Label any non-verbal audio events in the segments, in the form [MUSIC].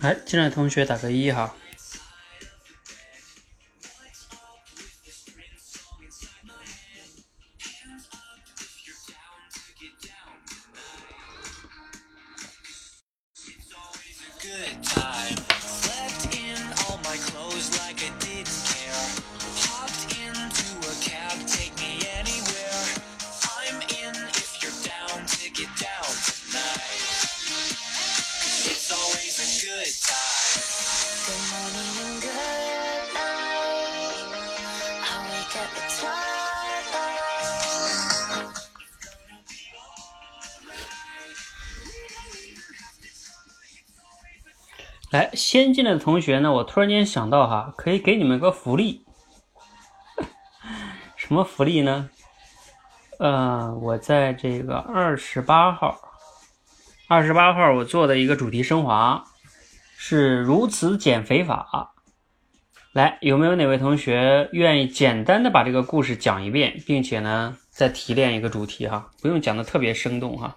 来，进来同学打个一哈。进来的同学呢，我突然间想到哈，可以给你们个福利。什么福利呢？呃，我在这个二十八号，二十八号我做的一个主题升华是如此减肥法。来，有没有哪位同学愿意简单的把这个故事讲一遍，并且呢再提炼一个主题哈？不用讲的特别生动哈，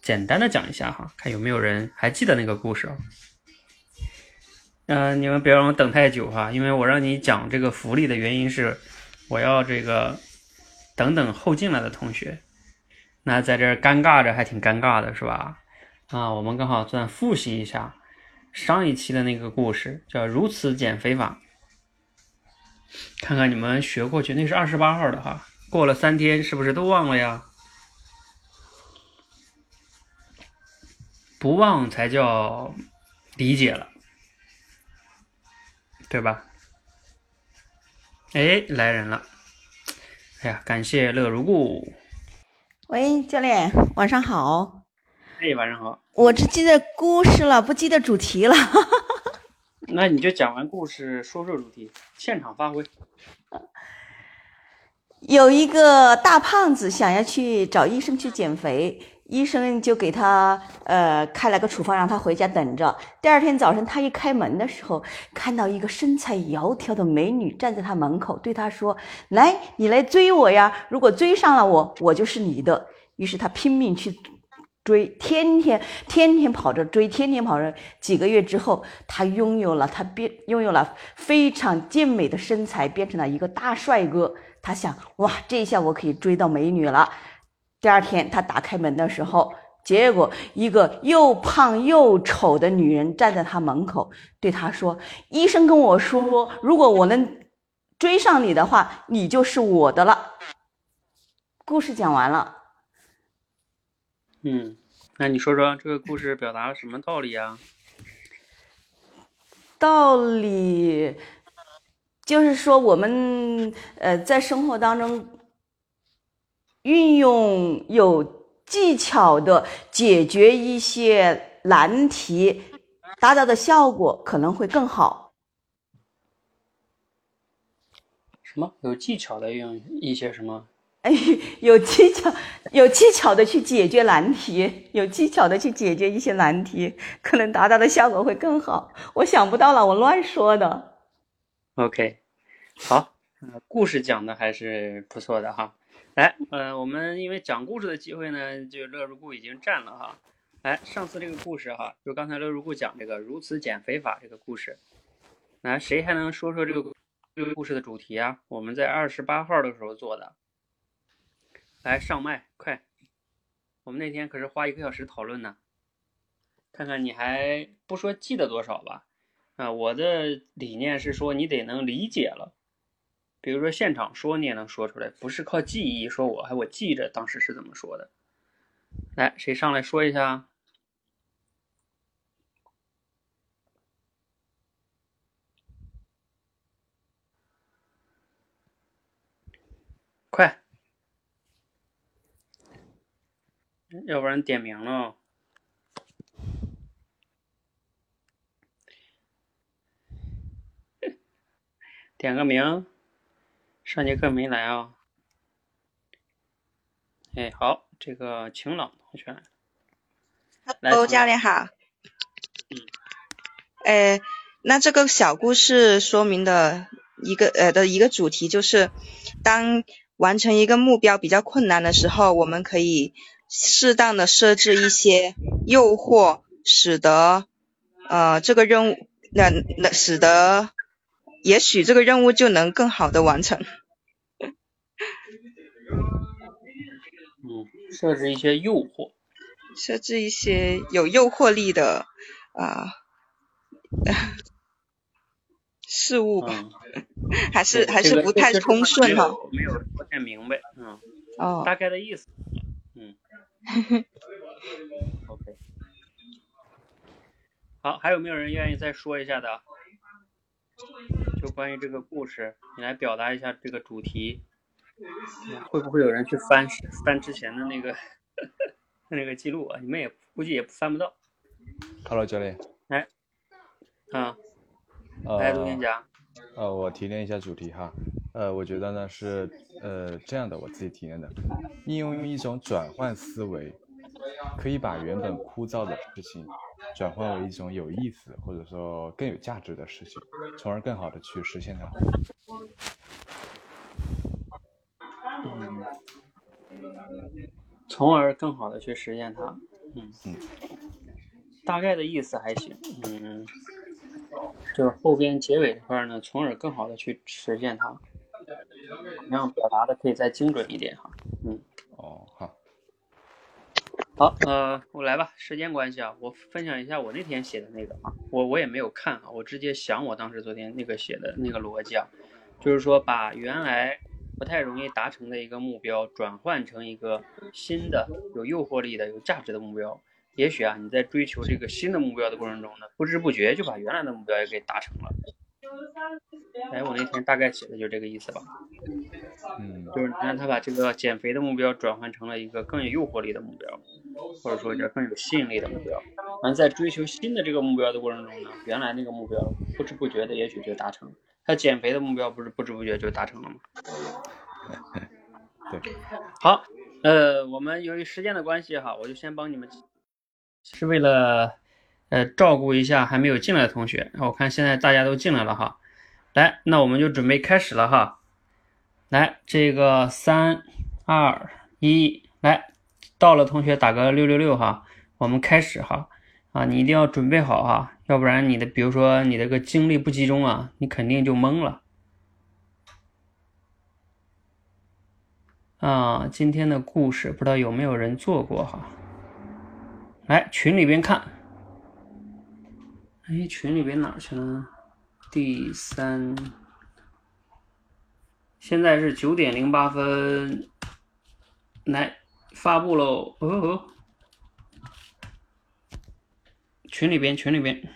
简单的讲一下哈，看有没有人还记得那个故事啊？嗯，你们别让我等太久哈，因为我让你讲这个福利的原因是，我要这个等等后进来的同学，那在这尴尬着还挺尴尬的是吧？啊，我们刚好算复习一下上一期的那个故事，叫如此减肥法，看看你们学过去，那是二十八号的哈，过了三天是不是都忘了呀？不忘才叫理解了。对吧？哎，来人了！哎呀，感谢乐如故。喂，教练，晚上好。哎，晚上好。我只记得故事了，不记得主题了。[LAUGHS] 那你就讲完故事，说说主题，现场发挥。有一个大胖子想要去找医生去减肥。医生就给他呃开了个处方，让他回家等着。第二天早晨，他一开门的时候，看到一个身材窈窕的美女站在他门口，对他说：“来，你来追我呀！如果追上了我，我就是你的。”于是他拼命去追，天天天天跑着追，天天跑着。几个月之后，他拥有了他变拥有了非常健美的身材，变成了一个大帅哥。他想：哇，这一下我可以追到美女了。第二天，他打开门的时候，结果一个又胖又丑的女人站在他门口，对他说：“医生跟我说，如果我能追上你的话，你就是我的了。”故事讲完了。嗯，那你说说这个故事表达了什么道理啊？道理就是说，我们呃在生活当中。运用有技巧的解决一些难题，达到的效果可能会更好。什么？有技巧的用一些什么？哎，有技巧，有技巧的去解决难题，有技巧的去解决一些难题，可能达到的效果会更好。我想不到了，我乱说的。OK，好，故事讲的还是不错的哈。来，呃，我们因为讲故事的机会呢，就乐如故已经占了哈。来，上次这个故事哈，就刚才乐如故讲这个如此减肥法这个故事，来，谁还能说说这个这个故事的主题啊？我们在二十八号的时候做的，来上麦快，我们那天可是花一个小时讨论呢，看看你还不说记得多少吧？啊，我的理念是说你得能理解了。比如说现场说你也能说出来，不是靠记忆说，我还我记着当时是怎么说的。来，谁上来说一下？快，要不然点名了，[LAUGHS] 点个名。上节课没来啊？哎，好，这个晴朗同学，Hello，教练好。嗯。哎，那这个小故事说明的一个呃的一个主题就是，当完成一个目标比较困难的时候，我们可以适当的设置一些诱惑，使得呃这个任务，那那使得也许这个任务就能更好的完成。嗯，设置一些诱惑。设置一些有诱惑力的啊事物吧，[LAUGHS] 还是还是不太通顺哈。没有不太明白，嗯。哦。大概的意思，嗯。[LAUGHS] OK。好，还有没有人愿意再说一下的？就关于这个故事，你来表达一下这个主题。会不会有人去翻翻之前的那个 [LAUGHS] 那个记录啊？你们也估计也翻不到。Hello，教练。哎，啊，来录音夹。呃，我提炼一下主题哈。呃，我觉得呢是呃这样的，我自己提炼的，应用一种转换思维，可以把原本枯燥的事情转换为一种有意思或者说更有价值的事情，从而更好的去实现它。嗯，从而更好的去实现它。嗯嗯，大概的意思还行。嗯，就是后边结尾这块呢，从而更好的去实现它，这样表达的可以再精准一点哈。嗯，哦，好，好，呃，我来吧。时间关系啊，我分享一下我那天写的那个啊，我我也没有看啊，我直接想我当时昨天那个写的那个逻辑啊，就是说把原来。不太容易达成的一个目标，转换成一个新的有诱惑力的、有价值的目标。也许啊，你在追求这个新的目标的过程中呢，不知不觉就把原来的目标也给达成了。哎，我那天大概写的就这个意思吧。嗯，就是你让他把这个减肥的目标转换成了一个更有诱惑力的目标，或者说叫更有吸引力的目标。完，在追求新的这个目标的过程中呢，原来那个目标不知不觉的也许就达成了。他减肥的目标不是不知不觉就达成了吗？[LAUGHS] 对，好，呃，我们由于时间的关系哈，我就先帮你们，是为了呃照顾一下还没有进来的同学。我看现在大家都进来了哈，来，那我们就准备开始了哈。来，这个三二一，来，到了同学打个六六六哈，我们开始哈。啊，你一定要准备好哈，要不然你的，比如说你这个精力不集中啊，你肯定就懵了。啊，今天的故事不知道有没有人做过哈？来群里边看。哎，群里边哪去了？第三，现在是九点零八分，来发布喽！哦哦。群里边，群里边。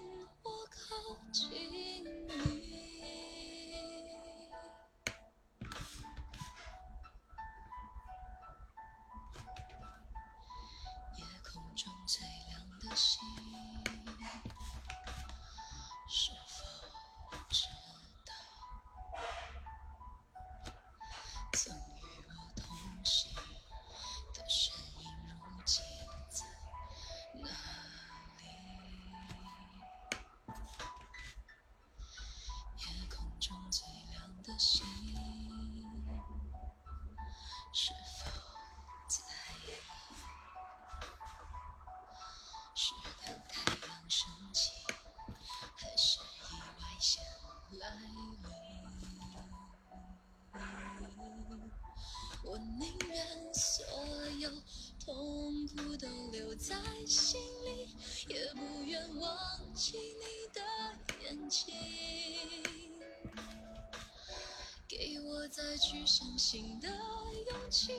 再去相信的勇气，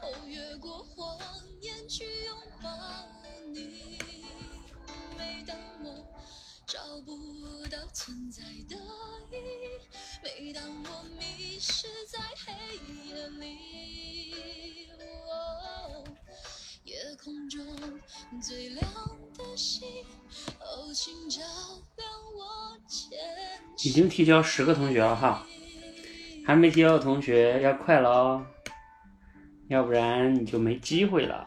哦，越过谎言去拥抱你。每当我找不到存在的意义，每当我迷失在黑夜里，哦，夜空中最亮的星，哦，请照亮我前已经提交十个同学了哈，还没提交的同学要快了哦，要不然你就没机会了。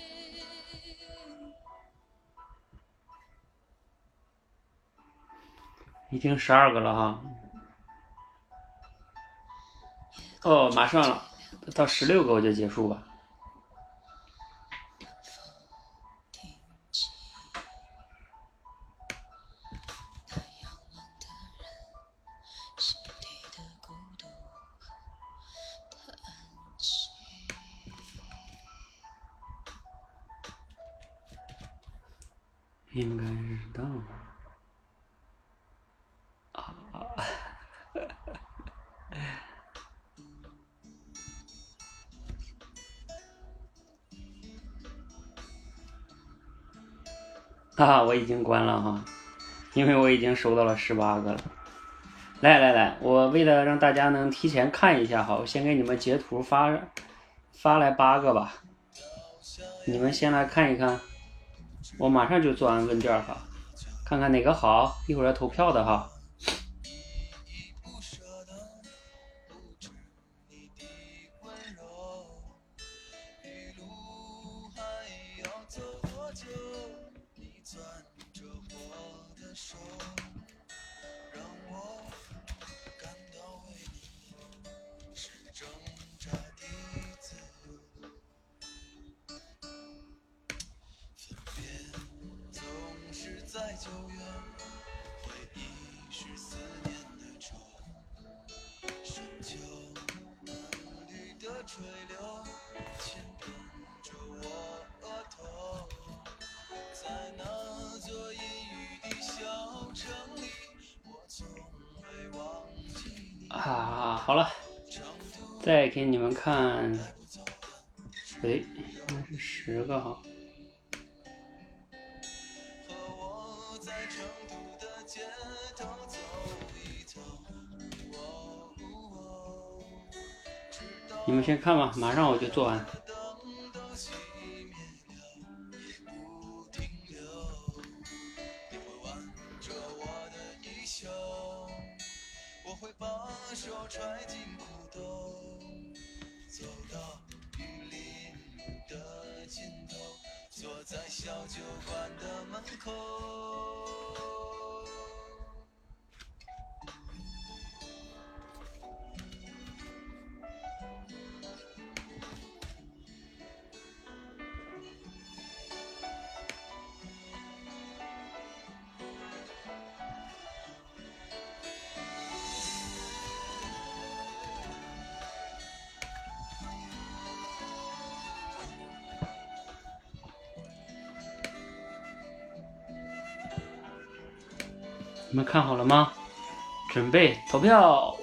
已经十二个了哈。哦，马上了，到十六个我就结束吧。应该是到了。哈哈，我已经关了哈，因为我已经收到了十八个了。来来来，我为了让大家能提前看一下哈，我先给你们截图发发来八个吧，你们先来看一看，我马上就做完问卷哈，看看哪个好，一会儿要投票的哈。看吧，马上我就做完。你们看好了吗？准备投票。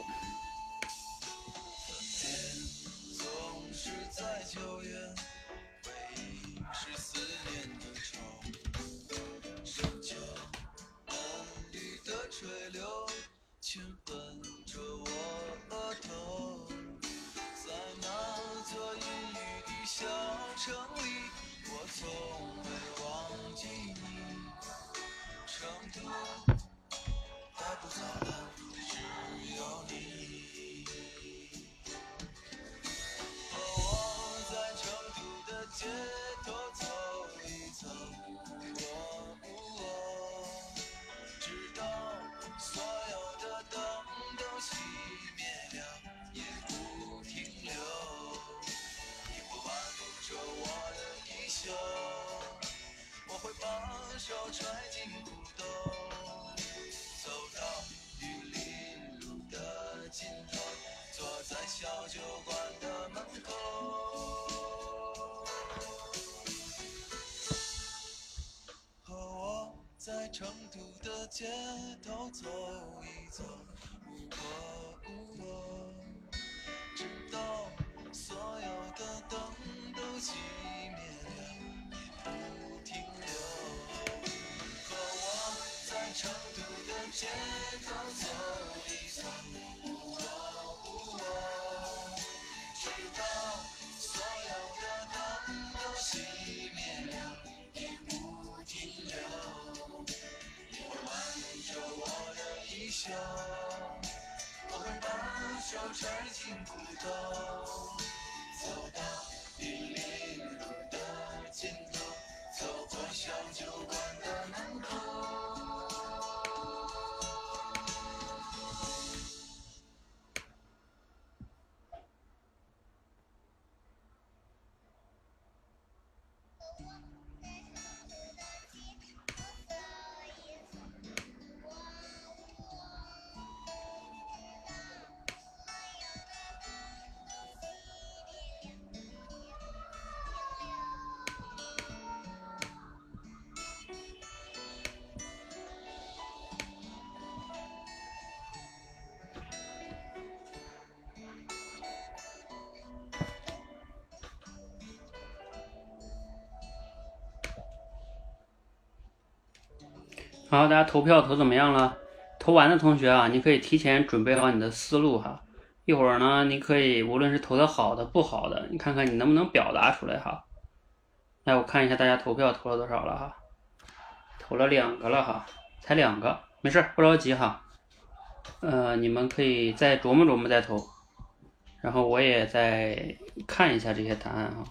好，大家投票投怎么样了？投完的同学啊，你可以提前准备好你的思路哈。一会儿呢，你可以无论是投的好的、不好的，你看看你能不能表达出来哈。来，我看一下大家投票投了多少了哈。投了两个了哈，才两个，没事，不着急哈。呃，你们可以再琢磨琢磨再投，然后我也再看一下这些答案哈。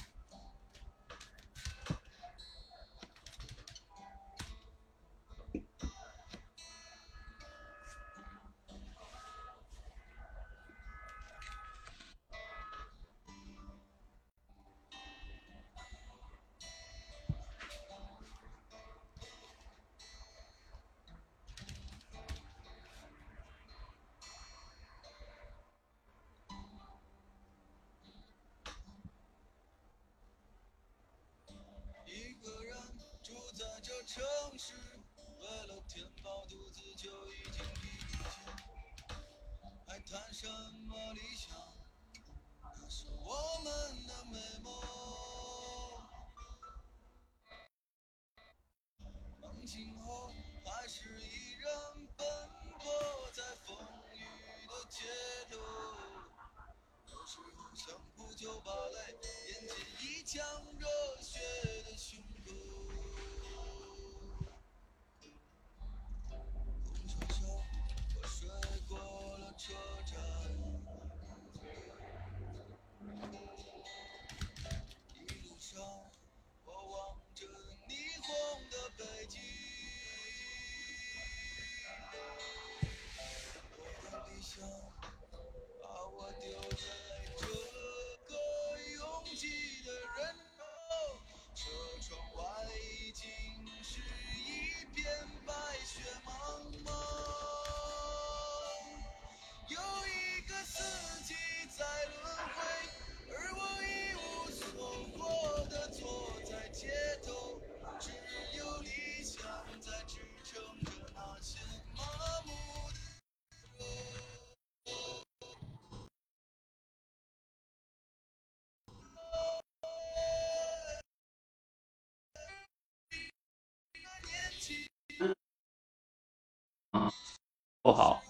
不好，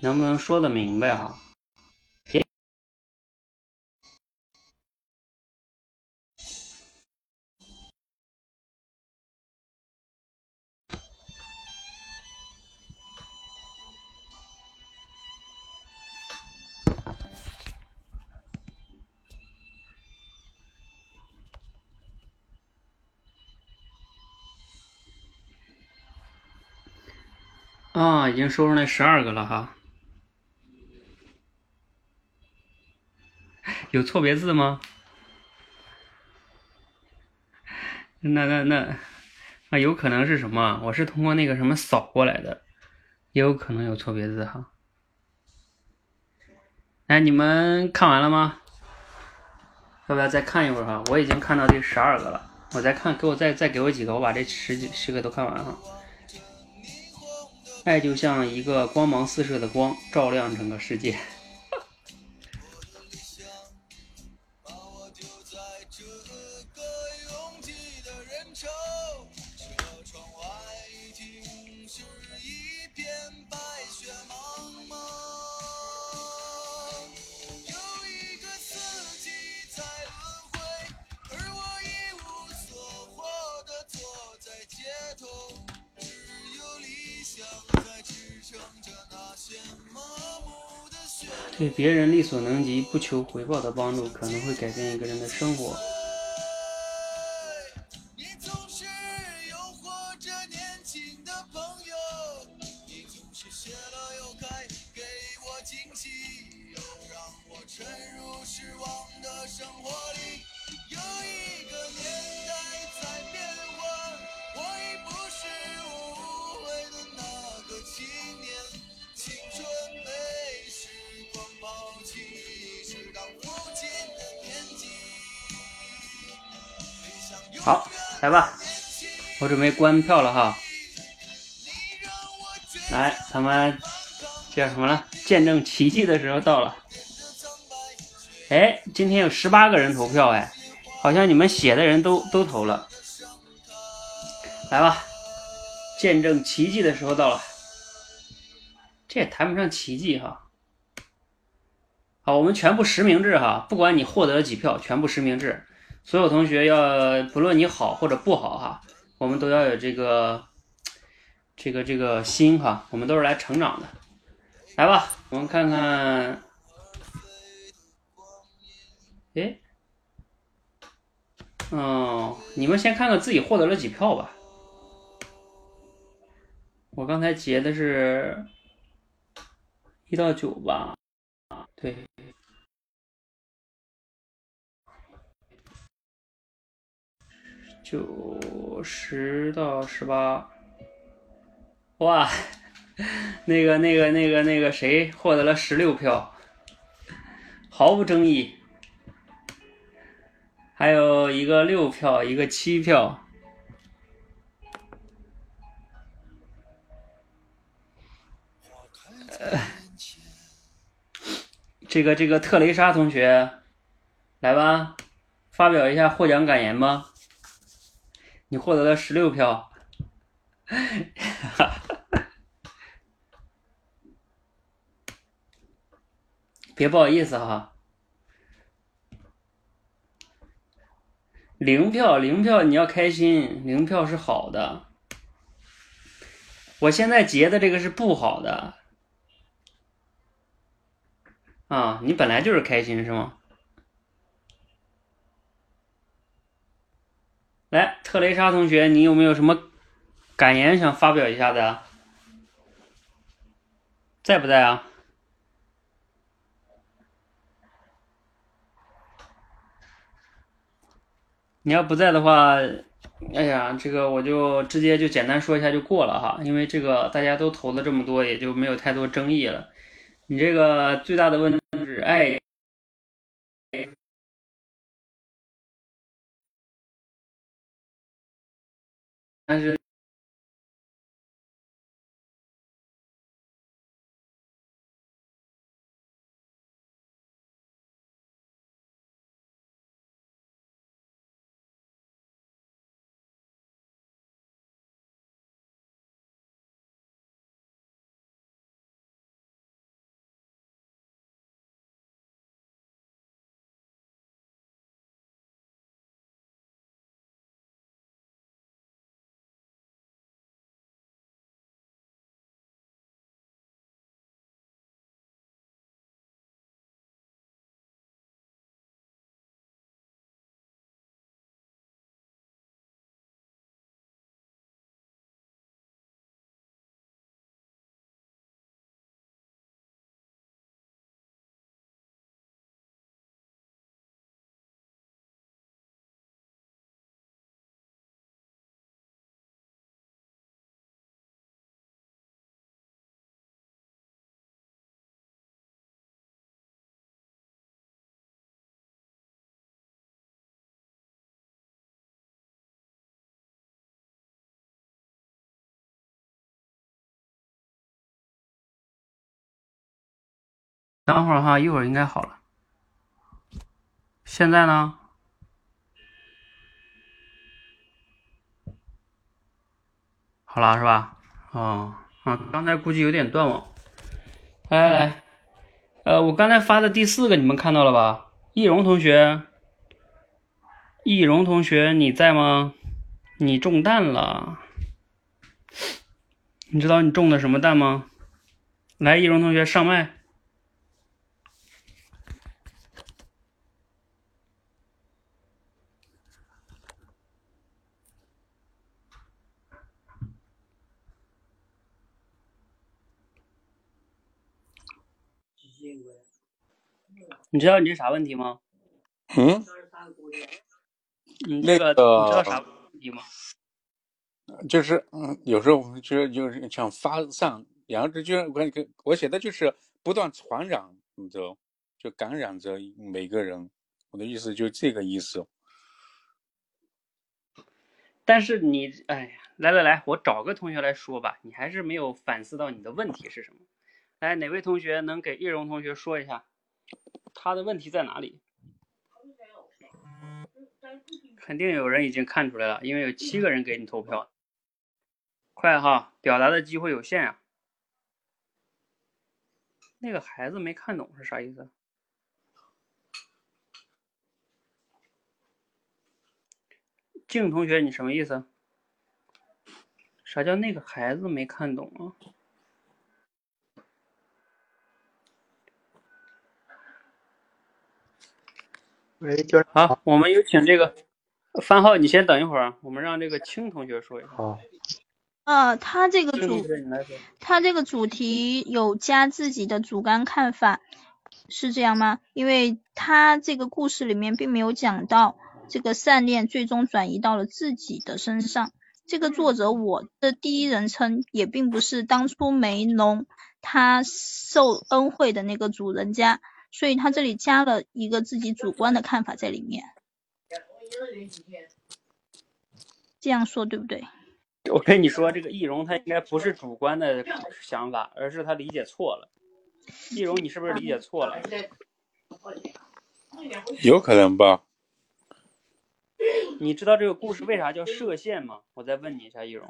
能不能说的明白啊？已经收上来十二个了哈。[LAUGHS] 有错别字吗？那那那，那，有可能是什么？我是通过那个什么扫过来的，也有可能有错别字哈。哎，你们看完了吗？要不要再看一会儿哈？我已经看到第十二个了，我再看，给我再再给我几个，我把这十几十个都看完哈。爱就像一个光芒四射的光，照亮整个世界。对别人力所能及、不求回报的帮助，可能会改变一个人的生活。生活来吧，我准备关票了哈。来，咱们叫什么了？见证奇迹的时候到了。哎，今天有十八个人投票哎，好像你们写的人都都投了。来吧，见证奇迹的时候到了。这也谈不上奇迹哈。好，我们全部实名制哈，不管你获得了几票，全部实名制。所有同学要不论你好或者不好哈，我们都要有这个这个这个心哈，我们都是来成长的。来吧，我们看看，哎，哦，你们先看看自己获得了几票吧。我刚才截的是一到九吧，对。九十到十八，哇，那个那个那个那个谁获得了十六票，毫无争议。还有一个六票，一个七票。这个这个特蕾莎同学，来吧，发表一下获奖感言吧。你获得了十六票，[LAUGHS] 别不好意思哈。零票，零票，你要开心，零票是好的。我现在截的这个是不好的。啊，你本来就是开心是吗？来，特蕾莎同学，你有没有什么感言想发表一下的？在不在啊？你要不在的话，哎呀，这个我就直接就简单说一下就过了哈，因为这个大家都投了这么多，也就没有太多争议了。你这个最大的问题是爱，但等会儿哈，一会儿应该好了。现在呢？好了是吧？哦，啊，刚才估计有点断网。来来来，呃，我刚才发的第四个你们看到了吧？易容同学，易容同学你在吗？你中弹了，你知道你中的什么弹吗？来，易容同学上麦。你知道你是啥问题吗？嗯，你这个、那个你知道啥问题吗？就是嗯，有时候我们就就是想发散，然后这就我我写的就是不断传染着，就感染着每个人。我的意思就这个意思。但是你，哎呀，来来来，我找个同学来说吧，你还是没有反思到你的问题是什么。来，哪位同学能给易容同学说一下，他的问题在哪里？肯定有人已经看出来了，因为有七个人给你投票。快哈，表达的机会有限啊。那个孩子没看懂是啥意思？静同学，你什么意思？啥叫那个孩子没看懂啊？喂，教好，我们有请这个番号，你先等一会儿，我们让这个青同学说一下。好。呃，他这个青同主学你来说。他这个主题有加自己的主观看法，是这样吗？因为他这个故事里面并没有讲到这个善念最终转移到了自己的身上。这个作者我的第一人称也并不是当初梅农他受恩惠的那个主人家，所以他这里加了一个自己主观的看法在里面。这样说对不对？我跟你说，这个易容他应该不是主观的想法，而是他理解错了。易容，你是不是理解错了？有可能吧？你知道这个故事为啥叫射线吗？我再问你一下，易容，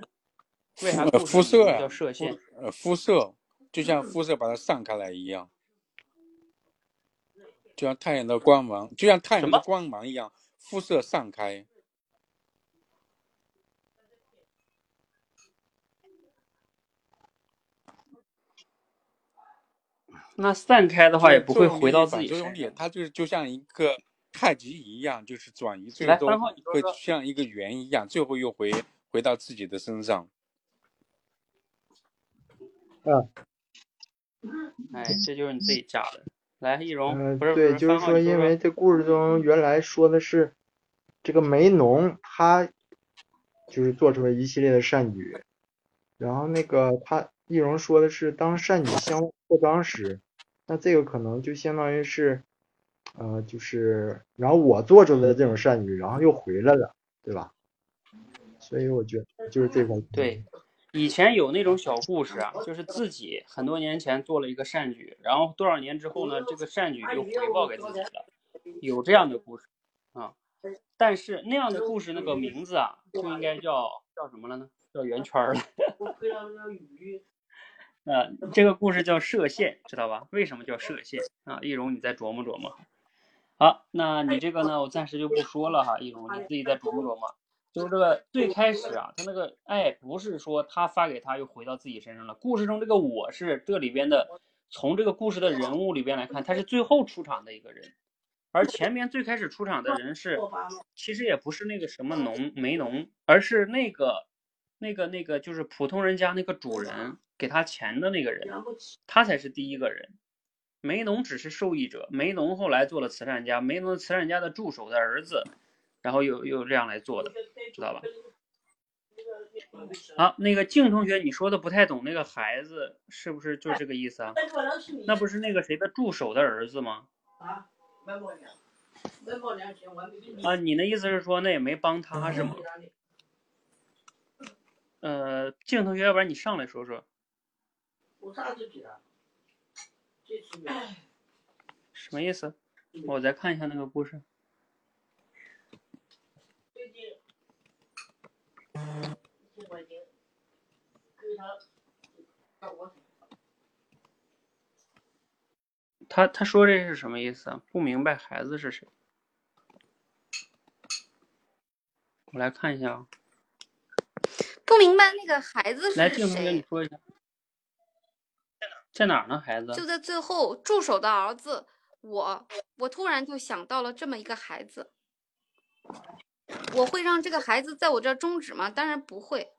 为啥呃故事名字辐射啊叫射线？呃，肤色就像肤色把它散开来一样，就像太阳的光芒，就像太阳的光芒一样，肤色散开。[LAUGHS] 那散开的话也不会回到自反作用力己身上。，它就是就像一个太极一样，就是转移，最终会像一个圆一样，最后又回回到自己的身上。哎，这就是你自己加的。来，易容，嗯，不是不对，就是说，因为这故事中原来说的是这个梅农，他就是做出了一系列的善举，然后那个他易容说的是当善举相互扩张时，那这个可能就相当于是，呃，就是然后我做出的这种善举，然后又回来了，对吧？所以我觉得就是这块。对，以前有那种小故事啊，就是自己很多年前做了一个善举，然后多少年之后呢，这个善举又回报给自己了，有这样的故事啊。但是那样的故事那个名字啊，就应该叫叫什么了呢？叫圆圈儿了。[LAUGHS] 呃，这个故事叫射线，知道吧？为什么叫射线啊？易容，你再琢磨琢磨。好，那你这个呢，我暂时就不说了哈，易容，你自己再琢磨琢磨。就是这个最开始啊，他那个爱不是说他发给他又回到自己身上了。故事中这个我是这里边的，从这个故事的人物里边来看，他是最后出场的一个人，而前面最开始出场的人是，其实也不是那个什么农梅农，而是那个那个那个就是普通人家那个主人给他钱的那个人，他才是第一个人。梅农只是受益者，梅农后来做了慈善家，梅农慈善家的助手的儿子，然后又又这样来做的，知道吧？好，那个静同学，你说的不太懂，那个孩子是不是就这个意思啊？那不是那个谁的助手的儿子吗？啊，你的意思是说那也没帮他是吗？呃，静同学，要不然你上来说说。什么意思？我再看一下那个故事。他他说这是什么意思啊？不明白孩子是谁？我来看一下啊。不明白那个孩子是谁来，是静同学，你？说一下，在哪儿呢？孩子？就在最后，助手的儿子，我我突然就想到了这么一个孩子，我会让这个孩子在我这儿终止吗？当然不会。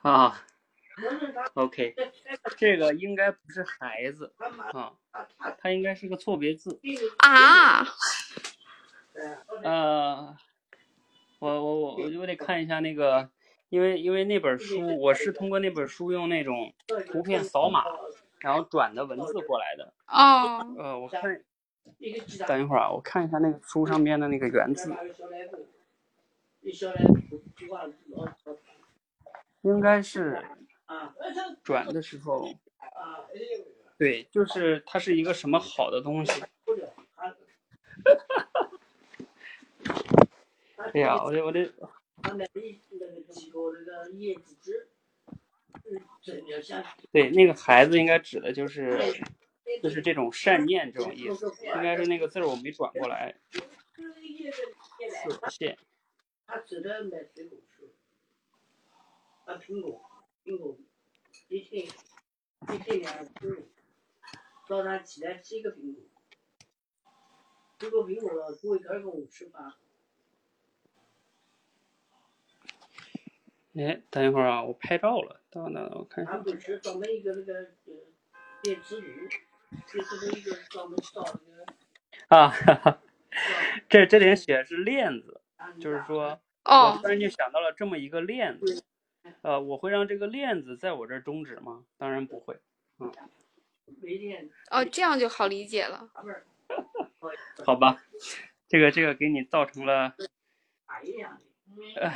啊，OK，这个应该不是孩子啊，他应该是个错别字。啊，呃，我我我我就得看一下那个，因为因为那本书我是通过那本书用那种图片扫码，然后转的文字过来的。哦，呃，我看，等一会儿啊，我看一下那个书上面的那个原字，应该是转的时候，对，就是它是一个什么好的东西。哎呀，我这我这。对那个孩子应该指的就是就是这种善念这种意思，应该是那个字儿我没转过来。射线，他只能买水果吃，啊苹果，苹果一天一天两个苹果，早上起来吃一个苹果，这个苹果了不会跟中午吃饭，哎，等一会儿啊，我拍照了，等等，我看一下。他不吃专门一个那个呃电磁炉，啊，[LAUGHS] 哈哈，这这里写的是链子，就是说，我哦突然就想到了这么一个链子，呃，我会让这个链子在我这儿终止吗？当然不会，嗯，哦，这样就好理解了。[LAUGHS] 好吧，这个这个给你造成了，[LAUGHS] 呃，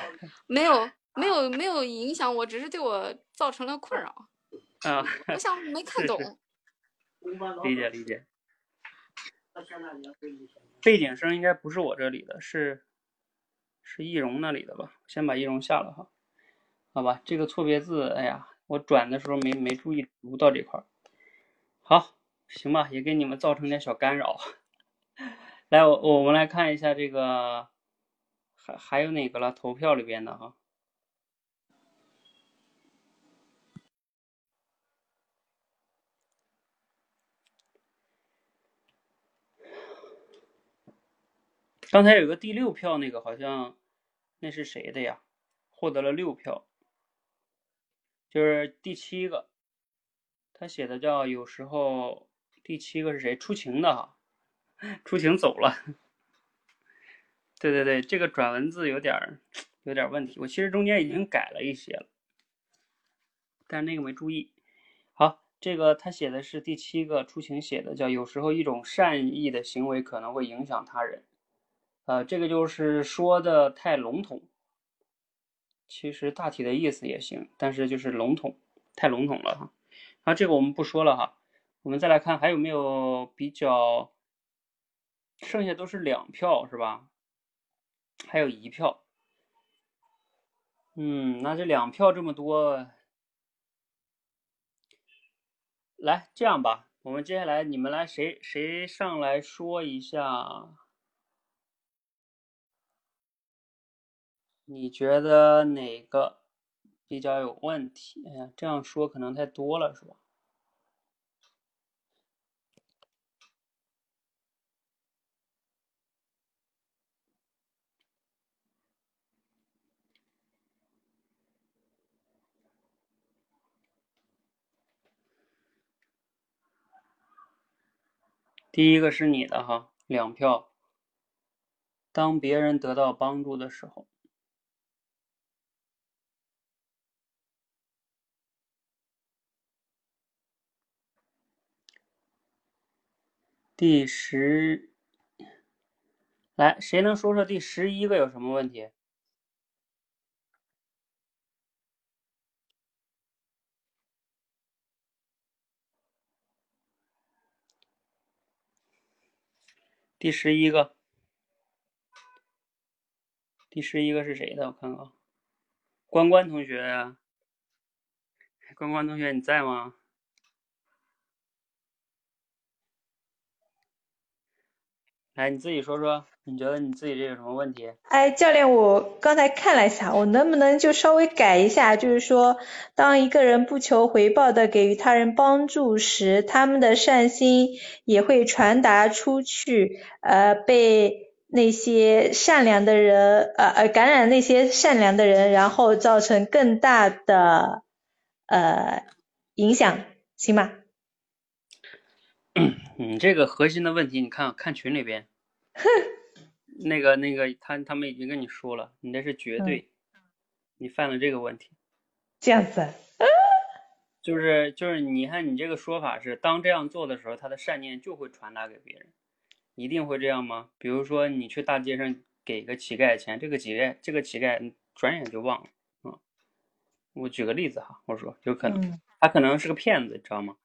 没有没有没有影响我，只是对我造成了困扰。啊，我想没看懂。是是理解理解。背景声应该不是我这里的，是是易容那里的吧？先把易容下了哈。好吧，这个错别字，哎呀，我转的时候没没注意读到这块儿。好，行吧，也给你们造成点小干扰。来，我我们来看一下这个，还还有哪个了？投票里边的哈。刚才有个第六票，那个好像那是谁的呀？获得了六票，就是第七个，他写的叫有时候第七个是谁？出晴的哈，出晴走了。对对对，这个转文字有点儿有点问题，我其实中间已经改了一些了，但是那个没注意。好，这个他写的是第七个，出晴写的叫有时候一种善意的行为可能会影响他人。呃，这个就是说的太笼统，其实大体的意思也行，但是就是笼统，太笼统了哈。啊，这个我们不说了哈，我们再来看还有没有比较，剩下都是两票是吧？还有一票，嗯，那这两票这么多，来这样吧，我们接下来你们来谁谁上来说一下。你觉得哪个比较有问题？哎呀，这样说可能太多了，是吧？第一个是你的哈，两票。当别人得到帮助的时候。第十，来，谁能说说第十一个有什么问题？第十一个，第十一个是谁的？我看看，关关同学呀，关关同学你在吗？来，你自己说说，你觉得你自己这有什么问题？哎，教练，我刚才看了一下，我能不能就稍微改一下？就是说，当一个人不求回报的给予他人帮助时，他们的善心也会传达出去，呃，被那些善良的人，呃呃，感染那些善良的人，然后造成更大的呃影响，行吗？你这个核心的问题，你看看群里边，[LAUGHS] 那个那个他他们已经跟你说了，你那是绝对，你犯了这个问题。这样子。[LAUGHS] 就是就是，你看你这个说法是，当这样做的时候，他的善念就会传达给别人，一定会这样吗？比如说你去大街上给个乞丐钱，这个乞丐这个乞丐转眼就忘了，嗯，我举个例子哈，我说有可能他可能是个骗子，知道吗？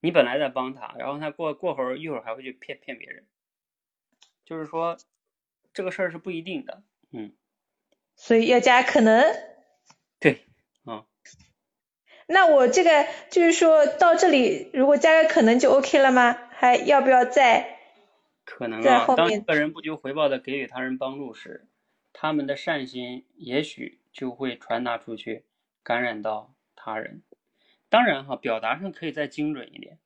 你本来在帮他，然后他过过会儿一会儿还会去骗骗别人，就是说这个事儿是不一定的，嗯。所以要加可能。对，啊、那我这个就是说到这里，如果加个可能就 OK 了吗？还要不要再？可能啊，当一个人不求回报的给予他人帮助时，他们的善心也许就会传达出去，感染到他人。当然哈，表达上可以再精准一点，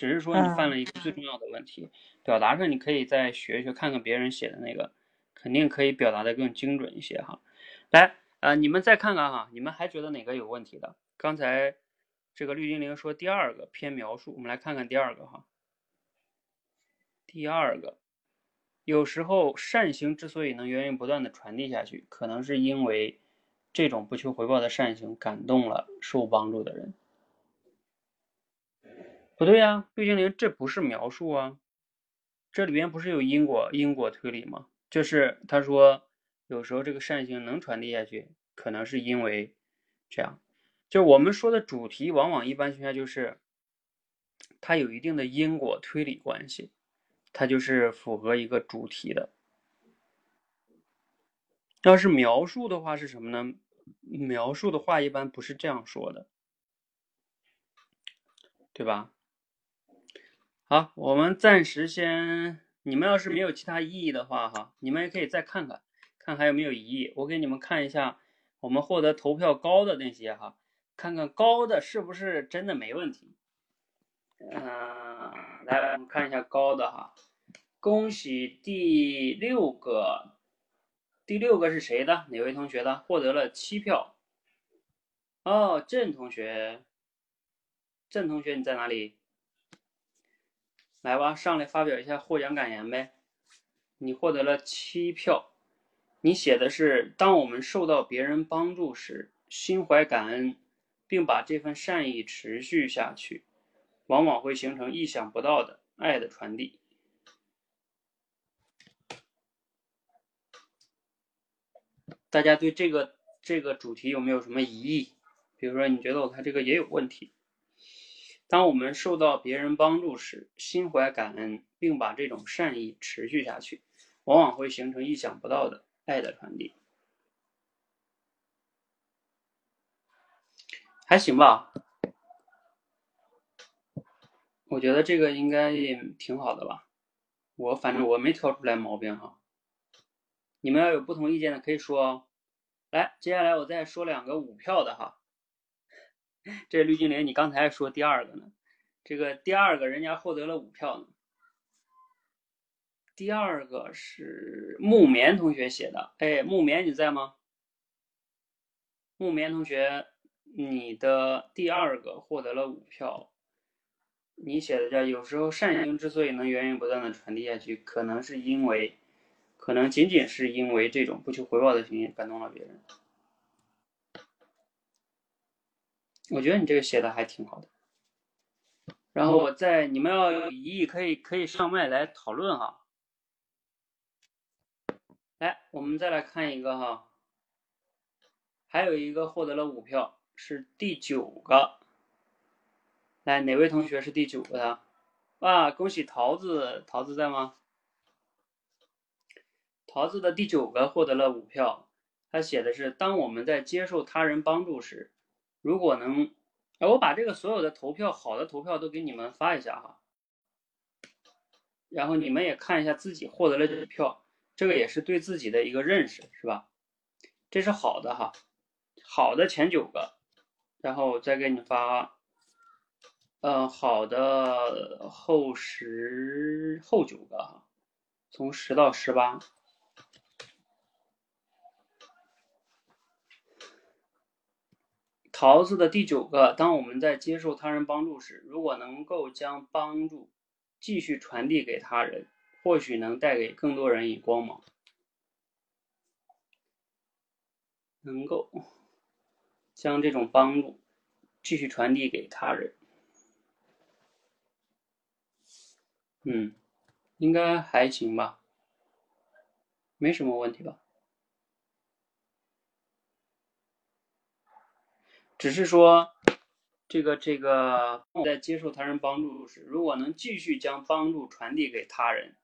只是说你犯了一个最重要的问题，表达上你可以再学学，看看别人写的那个，肯定可以表达的更精准一些哈。来，呃，你们再看看哈，你们还觉得哪个有问题的？刚才这个绿精灵说第二个偏描述，我们来看看第二个哈。第二个，有时候善行之所以能源源不断的传递下去，可能是因为这种不求回报的善行感动了受帮助的人。不对呀、绿精灵，这不是描述啊，这里边不是有因果因果推理吗？就是他说，有时候这个善行能传递下去，可能是因为这样。就我们说的主题，往往一般情况下就是它有一定的因果推理关系，它就是符合一个主题的。要是描述的话是什么呢？描述的话一般不是这样说的，对吧？好，我们暂时先，你们要是没有其他异议的话，哈，你们也可以再看看，看还有没有异议。我给你们看一下，我们获得投票高的那些哈，看看高的是不是真的没问题。嗯、来，我们看一下高的哈，恭喜第六个。第六个是谁的？哪位同学的？获得了七票。哦，郑同学，郑同学你在哪里？来吧，上来发表一下获奖感言呗。你获得了七票，你写的是：当我们受到别人帮助时，心怀感恩，并把这份善意持续下去，往往会形成意想不到的爱的传递。大家对这个这个主题有没有什么疑义？比如说，你觉得我看这个也有问题。当我们受到别人帮助时，心怀感恩，并把这种善意持续下去，往往会形成意想不到的爱的传递。还行吧，我觉得这个应该也挺好的吧。我反正我没挑出来毛病哈。你们要有不同意见的可以说哦。来，接下来我再说两个五票的哈。这绿精灵，你刚才还说第二个呢，这个第二个人家获得了五票呢。第二个是木棉同学写的，哎，木棉你在吗？木棉同学，你的第二个获得了五票。你写的叫有时候善行之所以能源源不断的传递下去，可能是因为。可能仅仅是因为这种不求回报的行为感动了别人。我觉得你这个写的还挺好的。然后我在你们要有异议，可以可以上麦来讨论哈。来，我们再来看一个哈，还有一个获得了五票，是第九个。来，哪位同学是第九个的？哇，恭喜桃子，桃子在吗？桃子的第九个获得了五票，他写的是：当我们在接受他人帮助时，如果能，哎，我把这个所有的投票好的投票都给你们发一下哈，然后你们也看一下自己获得了几票，这个也是对自己的一个认识，是吧？这是好的哈，好的前九个，然后再给你发，呃，好的后十后九个哈，从十到十八。桃子的第九个，当我们在接受他人帮助时，如果能够将帮助继续传递给他人，或许能带给更多人以光芒。能够将这种帮助继续传递给他人，嗯，应该还行吧，没什么问题吧。只是说，这个这个在接受他人帮助时，如果能继续将帮助传递给他人，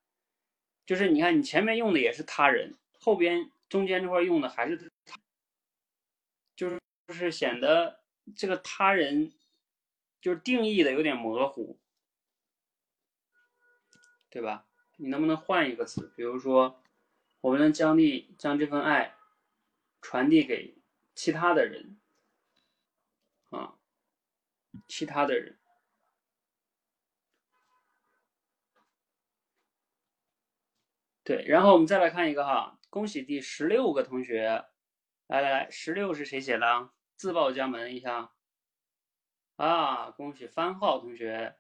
就是你看你前面用的也是他人，后边中间这块用的还是他，就是就是显得这个他人就是定义的有点模糊，对吧？你能不能换一个词？比如说，我们能将力将这份爱传递给其他的人。其他的人，对，然后我们再来看一个哈，恭喜第十六个同学，来来来，十六是谁写的？自报家门一下。啊，恭喜番号同学，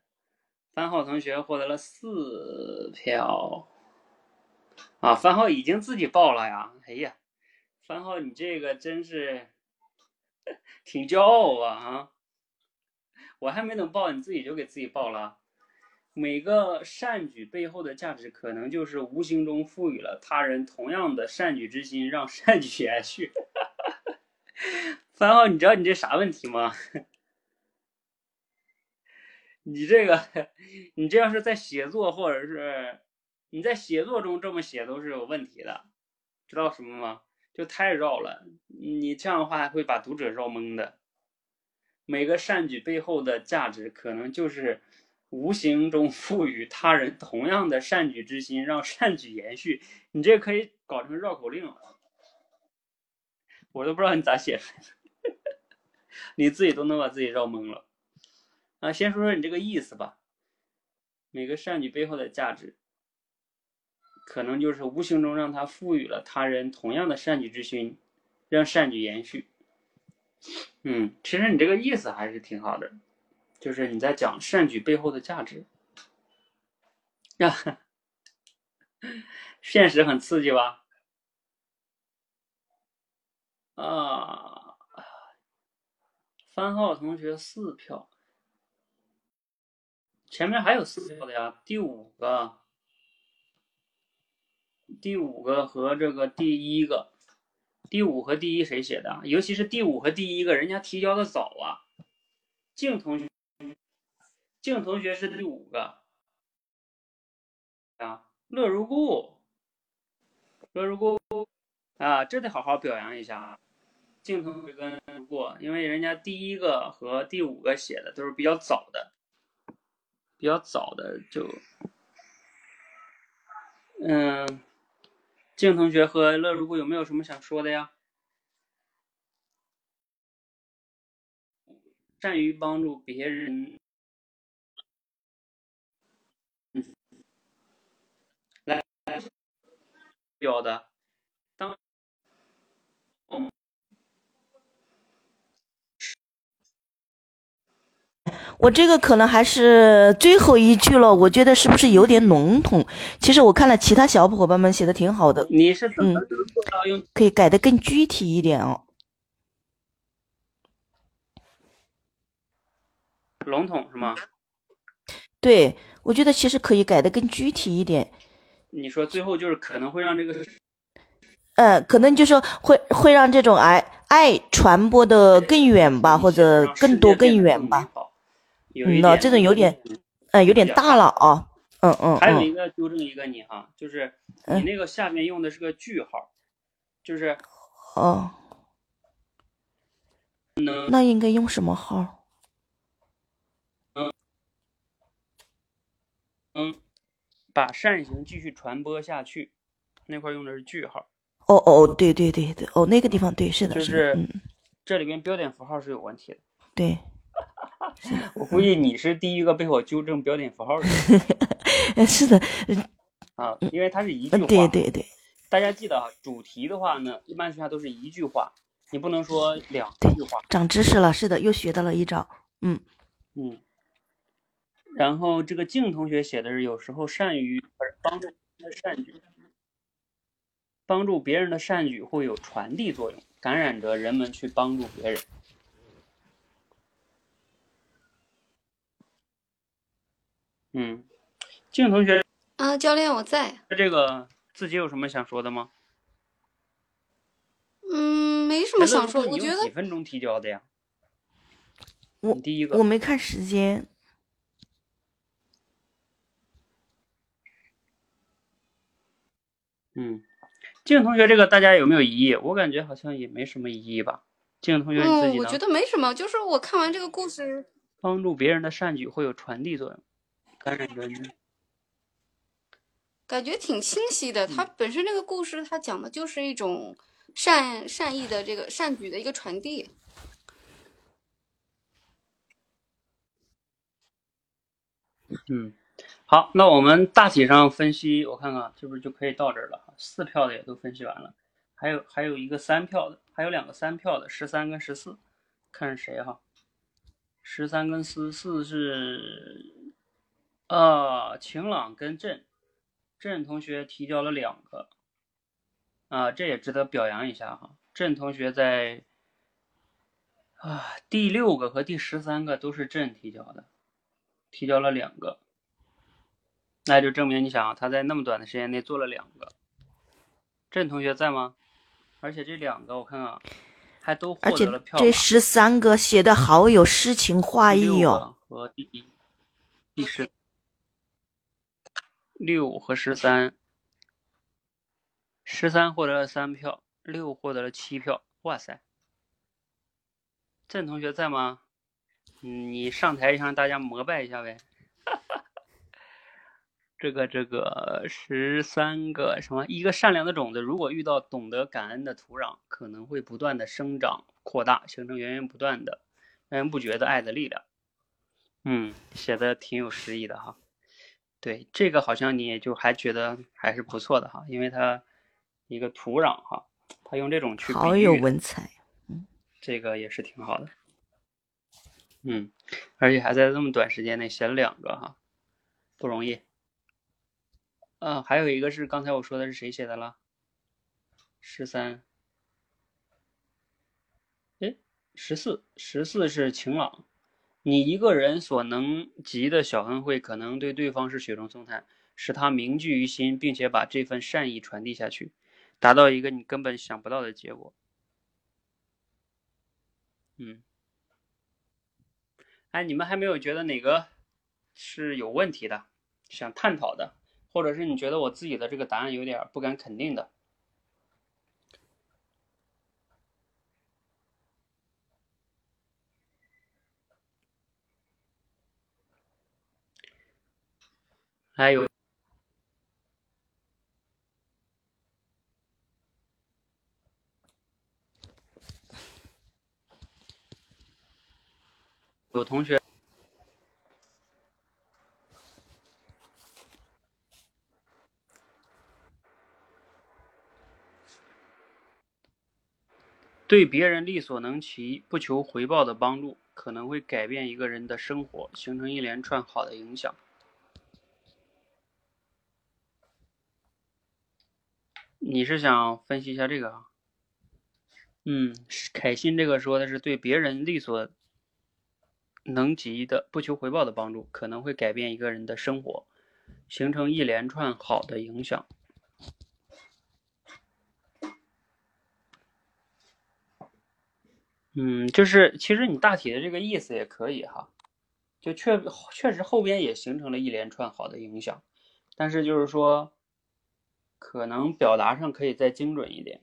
番号同学获得了四票。啊，番号已经自己报了呀，哎呀，番号你这个真是。[LAUGHS] 挺骄傲啊啊！我还没等报，你自己就给自己报了。每个善举背后的价值，可能就是无形中赋予了他人同样的善举之心，让善举延续。[LAUGHS] 番号，你知道你这啥问题吗？你这个，你这要是在写作或者是你在写作中这么写都是有问题的，知道什么吗？就太绕了，你这样的话会把读者绕懵的。每个善举背后的价值，可能就是无形中赋予他人同样的善举之心，让善举延续。你这可以搞成绕口令，我都不知道你咋写出来的，[LAUGHS] 你自己都能把自己绕懵了。啊，先说说你这个意思吧。每个善举背后的价值，可能就是无形中让他赋予了他人同样的善举之心，让善举延续。嗯，其实你这个意思还是挺好的，就是你在讲善举背后的价值。呀，[LAUGHS] 现实很刺激吧？啊，番号同学四票。前面还有四票的呀，第五个，第五个和这个第一个，第五和第一谁写的？尤其是第五和第一个人家提交的早啊。静同学，静同学是第五个啊。乐如故，乐如故啊，这得好好表扬一下啊。静同学跟如故，因为人家第一个和第五个写的都是比较早的。比较早的就，嗯，静同学和乐如故有没有什么想说的呀？善于帮助别人，来，有的，当，我这个可能还是最后一句了，我觉得是不是有点笼统？其实我看了其他小伙伴们写的挺好的。你是怎么做到用？可以改的更具体一点哦。笼统是吗？对，我觉得其实可以改的更具体一点。你说最后就是可能会让这个，嗯，可能就是会会让这种爱爱传播的更远吧，或者更多更远吧。嗯，那这种有点，呃，有点大了啊。嗯嗯。还有一个纠正一个你哈，就是你那个下面用的是个句号，就是哦。那应该用什么号？嗯嗯，把扇形继续传播下去，那块用的是句号。哦哦，对对对对，哦，那个地方对，是的，就是这里边标点符号是有问题的。对。[LAUGHS] 我估计你是第一个被我纠正标点符号的。[LAUGHS] 是的，啊，因为它是一句话。对对对。大家记得啊，主题的话呢，一般情况下都是一句话，你不能说两句话。长知识了，是的，又学到了一招。嗯嗯。然后这个静同学写的是，有时候善于帮助善举，帮助别人的善举会有传递作用，感染着人们去帮助别人。嗯，静同学啊，教练我在。这个自己有什么想说的吗？嗯，没什么想说。我觉得几分钟提交的呀？我第一个我没看时间。嗯，静同学这个大家有没有异议？我感觉好像也没什么异议吧。静同学你自己呢？我觉得没什么，就是我看完这个故事，帮助别人的善举会有传递作用。感觉挺清晰的。它本身这个故事，它讲的就是一种善善意的这个善举的一个传递。嗯，好，那我们大体上分析，我看看是不是就可以到这儿了？四票的也都分析完了，还有还有一个三票的，还有两个三票的，十三跟十四，看是谁哈？十三跟十四是。呃，晴朗跟郑郑同学提交了两个，啊，这也值得表扬一下哈。郑同学在啊第六个和第十三个都是郑提交的，提交了两个，那就证明你想他在那么短的时间内做了两个。郑同学在吗？而且这两个我看看，还都获得了票码。这十三个写的好有诗情画意哦。和第第十六和十三，十三获得了三票，六获得了七票。哇塞！郑同学在吗？嗯你上台让大家膜拜一下呗。[LAUGHS] 这个这个十三个什么？一个善良的种子，如果遇到懂得感恩的土壤，可能会不断的生长扩大，形成源源不断的、源源不绝的爱的力量。嗯，写的挺有诗意的哈。对，这个好像你也就还觉得还是不错的哈，因为它一个土壤哈，它用这种去好有文采。这个也是挺好的。嗯，而且还在这么短时间内写了两个哈，不容易。嗯、还有一个是刚才我说的是谁写的了？十三，哎，十四，十四是晴朗。你一个人所能及的小恩惠，可能对对方是雪中送炭，使他铭记于心，并且把这份善意传递下去，达到一个你根本想不到的结果。嗯，哎，你们还没有觉得哪个是有问题的，想探讨的，或者是你觉得我自己的这个答案有点不敢肯定的？还有有同学对别人力所能及、不求回报的帮助，可能会改变一个人的生活，形成一连串好的影响。你是想分析一下这个啊？嗯，凯欣这个说的是对别人力所能及的、不求回报的帮助，可能会改变一个人的生活，形成一连串好的影响。嗯，就是其实你大体的这个意思也可以哈，就确确实后边也形成了一连串好的影响，但是就是说，可能表达上可以再精准一点。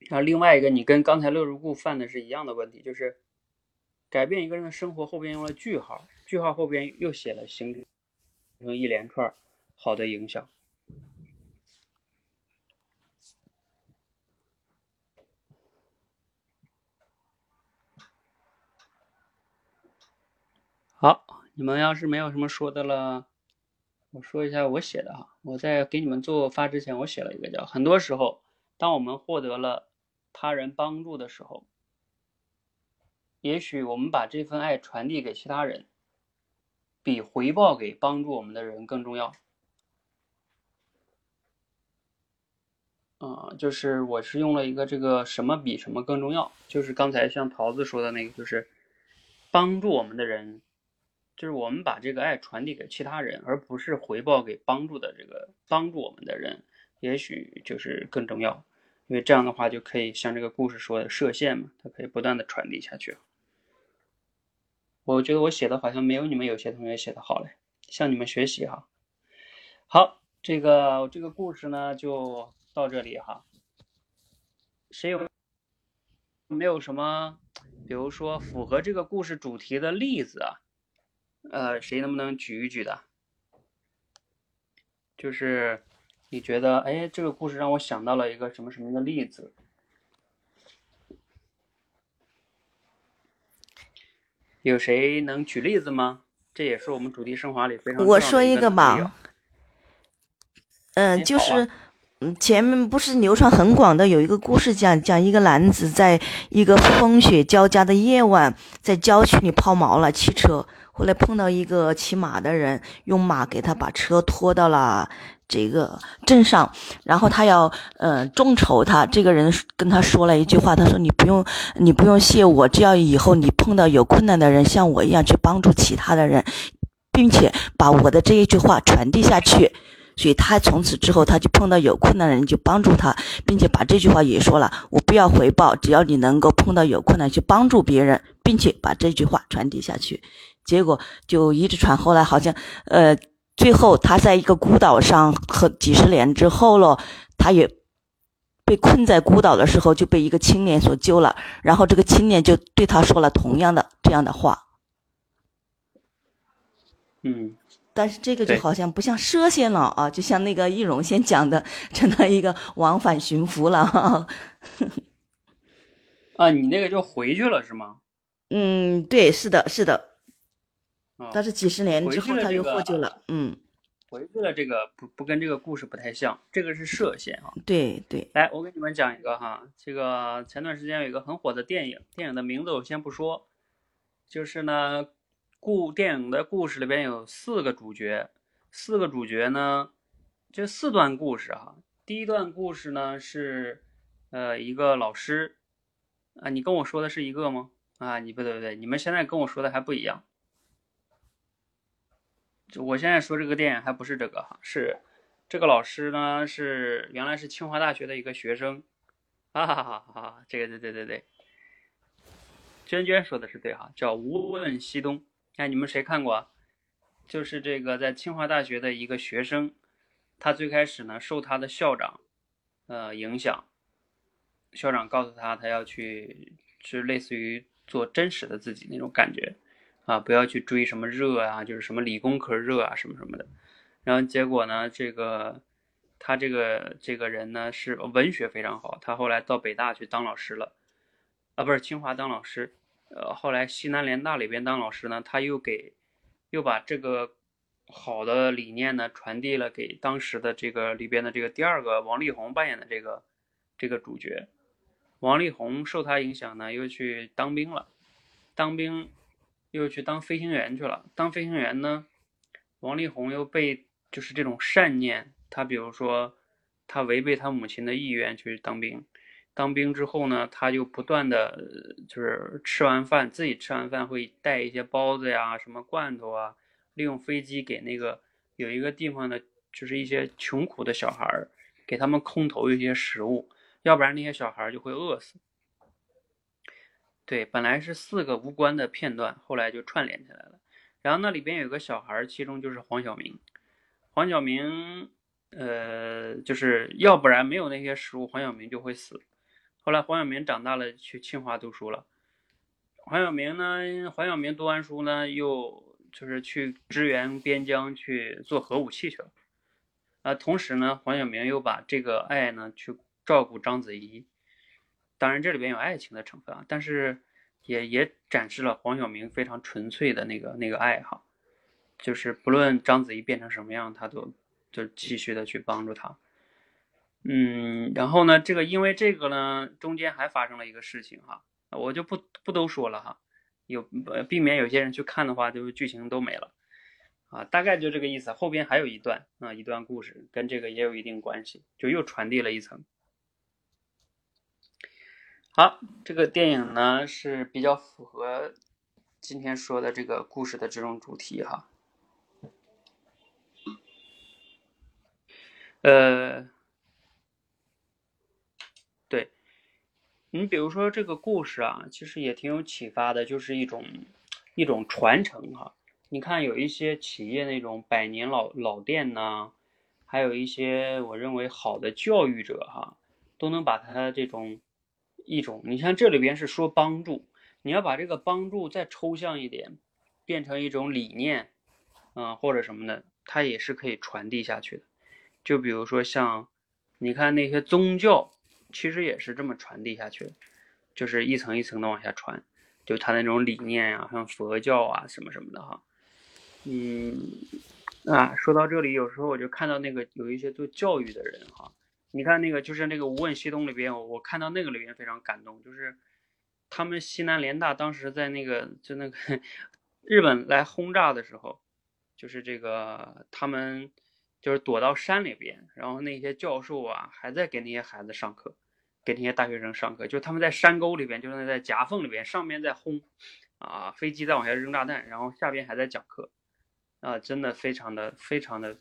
然后另外一个，你跟刚才乐如故犯的是一样的问题，就是改变一个人的生活后边用了句号，句号后边又写了形成一连串好的影响。好，你们要是没有什么说的了，我说一下我写的哈。我在给你们做发之前，我写了一个叫：很多时候，当我们获得了他人帮助的时候，也许我们把这份爱传递给其他人，比回报给帮助我们的人更重要。啊、就是我是用了一个这个什么比什么更重要，就是刚才像桃子说的那个，就是帮助我们的人，就是我们把这个爱传递给其他人，而不是回报给帮助的这个帮助我们的人，也许就是更重要，因为这样的话就可以像这个故事说的射线嘛，它可以不断的传递下去。我觉得我写的好像没有你们有些同学写的好嘞，向你们学习哈。好，这个这个故事呢就到这里哈。谁有没有什么，比如说符合这个故事主题的例子啊？呃，谁能不能举一举的？就是你觉得，哎，这个故事让我想到了一个什么什么的例子？有谁能举例子吗？这也是我们主题升华里非常重要我的一说一个吧，嗯、就是，嗯，前面不是流传很广的有一个故事讲，讲一个男子在一个风雪交加的夜晚，在郊区里抛锚了汽车，后来碰到一个骑马的人，用马给他把车拖到了这个镇上，然后他要呃众筹他，这个人跟他说了一句话，他说你不用你不用谢我，只要以后你碰到有困难的人，像我一样去帮助其他的人，并且把我的这一句话传递下去。所以他从此之后他就碰到有困难的人就帮助他，并且把这句话也说了：我不要回报，只要你能够碰到有困难去帮助别人，并且把这句话传递下去。结果就一直传，后来好像呃，最后他在一个孤岛上和几十年之后了，他也。被困在孤岛的时候，就被一个青年所救了。然后这个青年就对他说了同样的这样的话。嗯，但是这个就好像不像佘仙了啊，就像那个易容先讲的，成了一个往返寻福了。啊，你那个就回去了是吗？嗯，对，是的，是的。啊，但是几十年之后他又获救了。嗯。回去了，这个不不跟这个故事不太像，这个是射线啊。对对，来，我给你们讲一个哈，这个前段时间有一个很火的电影，电影的名字我先不说，就是呢，故电影的故事里边有四个主角，四个主角呢，这四段故事哈，第一段故事呢是，呃，一个老师，啊，你跟我说的是一个吗？啊，你不对不对，你们现在跟我说的还不一样。我现在说这个电影还不是这个哈，是这个老师呢是原来是清华大学的一个学生，哈哈哈哈，这个对对对对，娟娟说的是对哈，叫无问西东。哎，你们谁看过？就是这个在清华大学的一个学生，他最开始呢受他的校长呃影响，校长告诉他他要去，是类似于做真实的自己那种感觉。啊，不要去追什么热啊，就是什么理工科热啊，什么什么的。然后结果呢，这个他这个这个人呢是文学非常好，他后来到北大去当老师了，啊，不是清华当老师，呃，后来西南联大里边当老师呢，他又给又把这个好的理念呢传递了给当时的这个里边的这个第二个王力宏扮演的这个这个主角。王力宏受他影响呢，又去当兵了，当兵。又去当飞行员去了。当飞行员呢，王力宏又被就是这种善念，他比如说他违背他母亲的意愿去当兵。当兵之后呢，他就不断的就是吃完饭自己吃完饭会带一些包子呀、什么罐头啊，利用飞机给那个有一个地方的，就是一些穷苦的小孩儿，给他们空投一些食物，要不然那些小孩儿就会饿死。对，本来是四个无关的片段，后来就串联起来了。然后那里边有个小孩儿，其中就是黄晓明。黄晓明，呃，就是要不然没有那些食物，黄晓明就会死。后来黄晓明长大了，去清华读书了。黄晓明呢，黄晓明读完书呢，又就是去支援边疆去做核武器去了。啊，同时呢，黄晓明又把这个爱呢去照顾章子怡。当然，这里边有爱情的成分啊，但是也也展示了黄晓明非常纯粹的那个那个爱哈，就是不论章子怡变成什么样，他都就继续的去帮助她。嗯，然后呢，这个因为这个呢，中间还发生了一个事情哈，我就不不都说了哈，有避免有些人去看的话，就是剧情都没了啊，大概就这个意思。后边还有一段啊，一段故事跟这个也有一定关系，就又传递了一层。好，这个电影呢是比较符合今天说的这个故事的这种主题哈。呃，对，你比如说这个故事啊，其实也挺有启发的，就是一种一种传承哈。你看有一些企业那种百年老老店呢，还有一些我认为好的教育者哈，都能把它这种。一种，你像这里边是说帮助，你要把这个帮助再抽象一点，变成一种理念，嗯，或者什么的，它也是可以传递下去的。就比如说像，你看那些宗教，其实也是这么传递下去，就是一层一层的往下传，就它那种理念呀，像佛教啊什么什么的哈。嗯，啊，说到这里，有时候我就看到那个有一些做教育的人哈。你看那个，就是那个《无问西东》里边，我我看到那个里边非常感动，就是他们西南联大当时在那个就那个日本来轰炸的时候，就是这个他们就是躲到山里边，然后那些教授啊还在给那些孩子上课，给那些大学生上课，就他们在山沟里边，就是在夹缝里边，上面在轰啊，飞机在往下扔炸弹，然后下边还在讲课啊，真的非常的非常的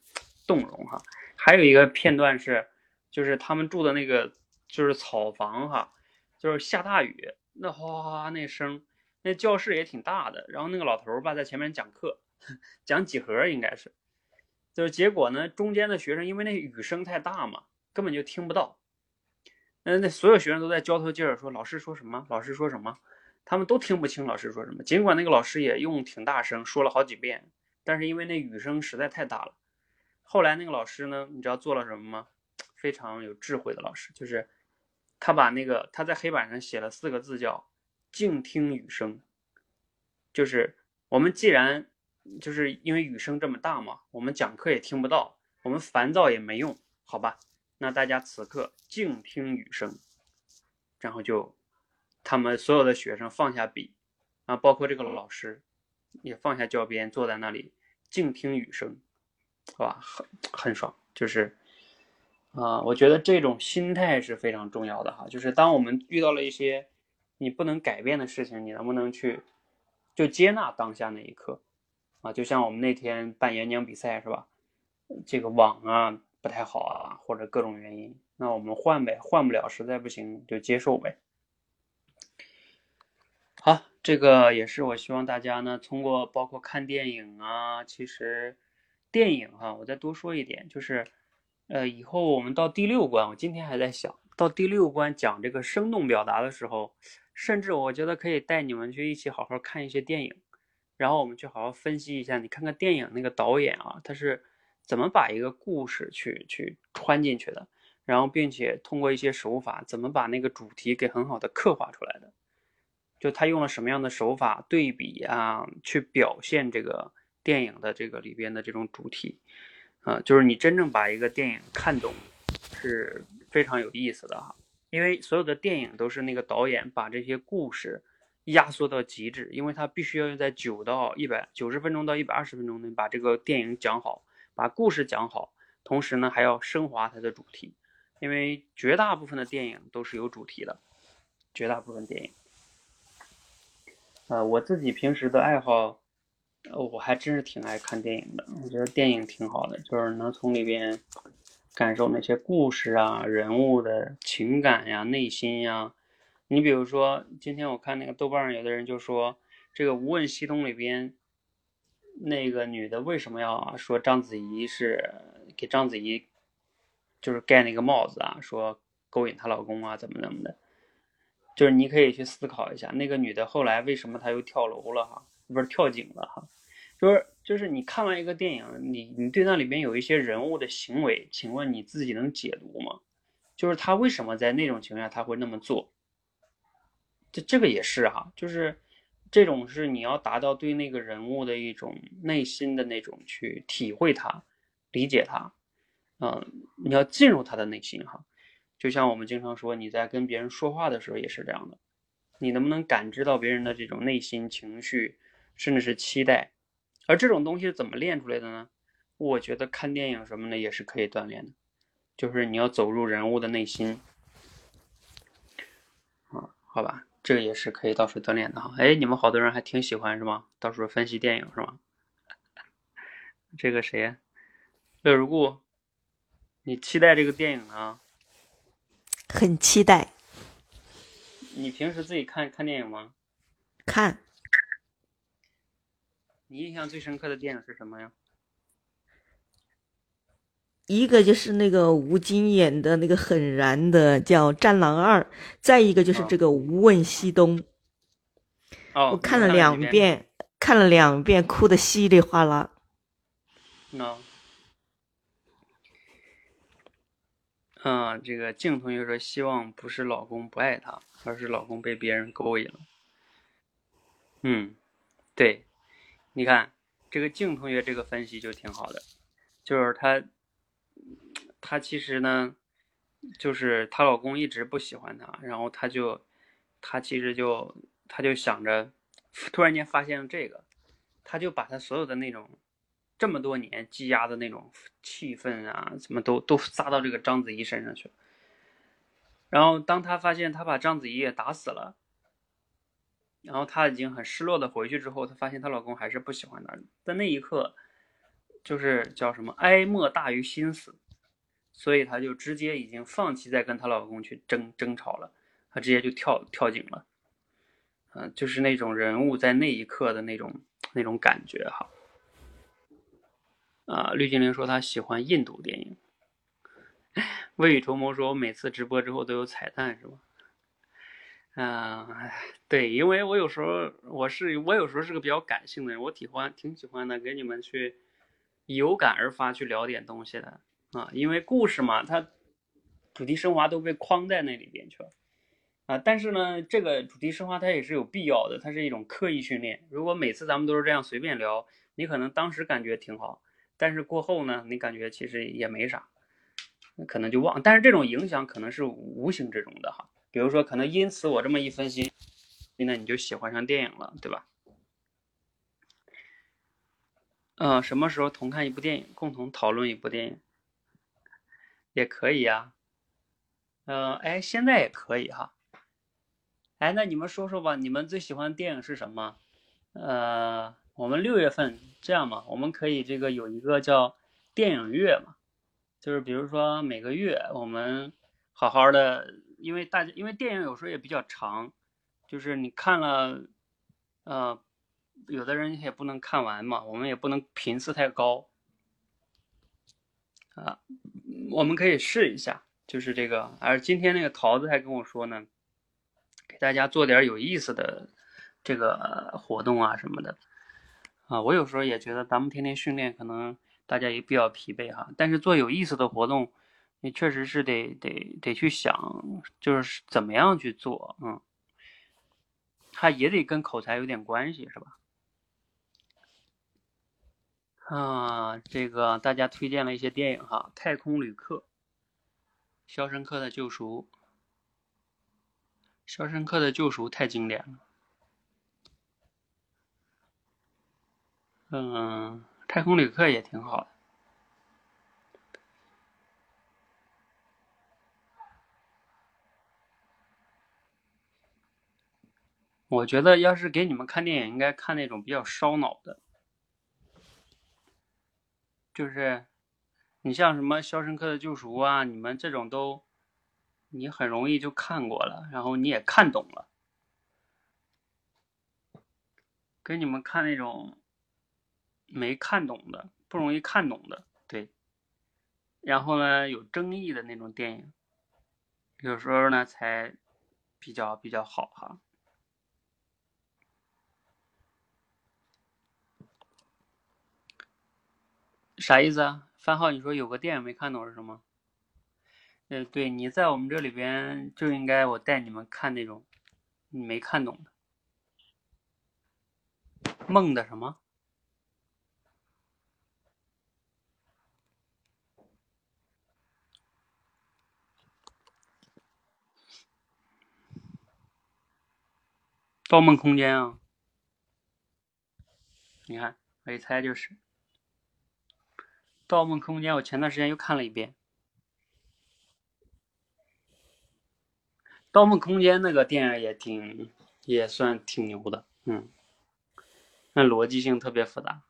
动容哈。还有一个片段是，就是他们住的那个就是草房哈，就是下大雨，那哗哗哗那声，那教室也挺大的，然后那个老头儿吧在前面讲课，[LAUGHS] 讲几何应该是，就是结果呢，中间的学生因为那雨声太大嘛，根本就听不到。那那所有学生都在交头接耳说老师说什么，老师说什么，他们都听不清老师说什么。尽管那个老师也用挺大声说了好几遍，但是因为那雨声实在太大了。后来那个老师呢，你知道做了什么吗？非常有智慧的老师，就是他把那个他在黑板上写了四个字叫“静听雨声”，就是我们既然就是因为雨声这么大嘛，我们讲课也听不到，我们烦躁也没用，好吧？那大家此刻静听雨声，然后就他们所有的学生放下笔，啊，包括这个老师也放下教鞭，坐在那里静听雨声，哇，很很爽。就是啊，我觉得这种心态是非常重要的哈。就是当我们遇到了一些你不能改变的事情，你能不能去就接纳当下那一刻啊？就像我们那天办演讲比赛是吧？这个网啊。不太好啊，或者各种原因，那我们换呗，换不了，实在不行就接受呗。好，这个也是我希望大家呢，通过包括看电影啊，其实电影哈，我再多说一点，就是呃，以后我们到第六关，我今天还在想到第六关讲这个生动表达的时候，甚至我觉得可以带你们去一起好好看一些电影，然后我们去好好分析一下，你看看电影那个导演啊，他是。怎么把一个故事去去穿进去的，然后并且通过一些手法，怎么把那个主题给很好的刻画出来的？就他用了什么样的手法对比啊，去表现这个电影的这个里边的这种主题啊，就是你真正把一个电影看懂，是非常有意思的哈。因为所有的电影都是那个导演把这些故事压缩到极致，因为他必须要在九到一百九十分钟到一百二十分钟内把这个电影讲好。把故事讲好，同时呢还要升华它的主题，因为绝大部分的电影都是有主题的，绝大部分电影。呃，我自己平时的爱好，我还真是挺爱看电影的。我觉得电影挺好的，就是能从里边感受那些故事啊、人物的情感呀、内心呀。你比如说，今天我看那个豆瓣上有的人就说，这个《无问西东》里边。那个女的为什么要说章子怡是给章子怡就是盖那个帽子啊？说勾引她老公啊，怎么怎么的？就是你可以去思考一下，那个女的后来为什么她又跳楼了哈？不是跳井了哈？就是就是你看完一个电影，你你对那里边有一些人物的行为，请问你自己能解读吗？就是他为什么在那种情况下他会那么做？这这个也是哈，就是。这种是你要达到对那个人物的一种内心的那种去体会他、理解他，嗯，你要进入他的内心哈。就像我们经常说，你在跟别人说话的时候也是这样的，你能不能感知到别人的这种内心情绪，甚至是期待？而这种东西是怎么练出来的呢？我觉得看电影什么的也是可以锻炼的，就是你要走入人物的内心，啊，好吧。这个也是可以到处锻炼的哈。哎，你们好多人还挺喜欢是吗？到时候分析电影是吗？[LAUGHS] 这个谁，乐如故，你期待这个电影啊？很期待。你平时自己看看电影吗？看。你印象最深刻的电影是什么呀？一个就是那个吴京演的那个很燃的叫《战狼二》，再一个就是这个《无问西东》。哦，我看了两遍，看了两遍，哭的稀里哗啦。那，嗯，这个静同学说，希望不是老公不爱她，而是老公被别人勾引了。嗯，对，你看这个静同学这个分析就挺好的，就是他。她其实呢，就是她老公一直不喜欢她，然后她就，她其实就，她就想着，[LAUGHS] 突然间发现了这个，她就把她所有的那种，这么多年积压的那种气愤啊，什么都都撒到这个章子怡身上去了。然后当她发现她把章子怡也打死了，然后她已经很失落的回去之后，她发现她老公还是不喜欢她，在那一刻。就是叫什么哀莫大于心死，所以她就直接已经放弃再跟她老公去争争吵了，她直接就跳跳井了。嗯、就是那种人物在那一刻的那种那种感觉哈。啊，绿精灵说她喜欢印度电影。未雨绸缪说，我每次直播之后都有彩蛋是吧？嗯、对，因为我有时候我是我有时候是个比较感性的人，我喜欢挺喜欢的，给你们去有感而发去聊点东西的啊，因为故事嘛，它主题升华都被框在那里边去了啊。但是呢，这个主题升华它也是有必要的，它是一种刻意训练。如果每次咱们都是这样随便聊，你可能当时感觉挺好，但是过后呢，你感觉其实也没啥，那可能就忘。但是这种影响可能是无形之中的哈。比如说，可能因此我这么一分析，那你就喜欢上电影了，对吧？嗯、什么时候同看一部电影，共同讨论一部电影，也可以呀。嗯、哎，现在也可以哈。哎，那你们说说吧，你们最喜欢的电影是什么？呃，我们六月份这样嘛，我们可以这个有一个叫电影月嘛，就是比如说每个月我们好好的，因为大家因为电影有时候也比较长，就是你看了，呃，有的人也不能看完嘛，我们也不能频次太高啊，我们可以试一下，就是这个。而今天那个桃子还跟我说呢，给大家做点有意思的这个活动啊什么的啊，我有时候也觉得咱们天天训练，可能大家也比较疲惫哈，但是做有意思的活动，你确实是得得得去想，就是怎么样去做，嗯，它也得跟口才有点关系，是吧？啊，这个大家推荐了一些电影哈，《太空旅客》《肖申克的救赎》，《肖申克的救赎》太经典了。嗯，《太空旅客》也挺好的。我觉得要是给你们看电影，应该看那种比较烧脑的，就是你像什么《肖申克的救赎》啊，你们这种都你很容易就看过了，然后你也看懂了。给你们看那种没看懂的，不容易看懂的，对。然后呢，有争议的那种电影，有时候呢才比较比较好哈。啥意思啊？番号，你说有个电影没看懂是什么？呃，对，你在我们这里边就应该我带你们看那种你没看懂的。梦的什么？《盗梦空间》啊？你看，我一猜就是《盗梦空间》。我前段时间又看了一遍，《盗梦空间》那个电影也挺，也算挺牛的，嗯。那逻辑性特别复杂。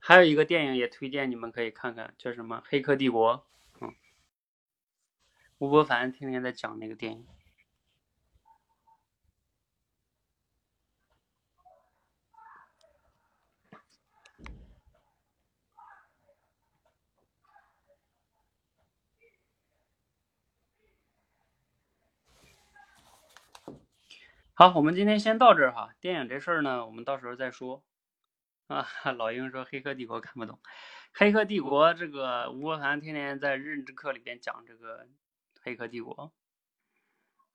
还有一个电影也推荐你们可以看看，叫什么《黑客帝国》。嗯，吴伯凡天天在讲那个电影。好，我们今天先到这儿哈。电影这事儿呢，我们到时候再说。啊，[LAUGHS] 老鹰说《黑客帝国》看不懂，《黑客帝国》这个吴伯凡天天在认知课里边讲这个《黑客帝国》，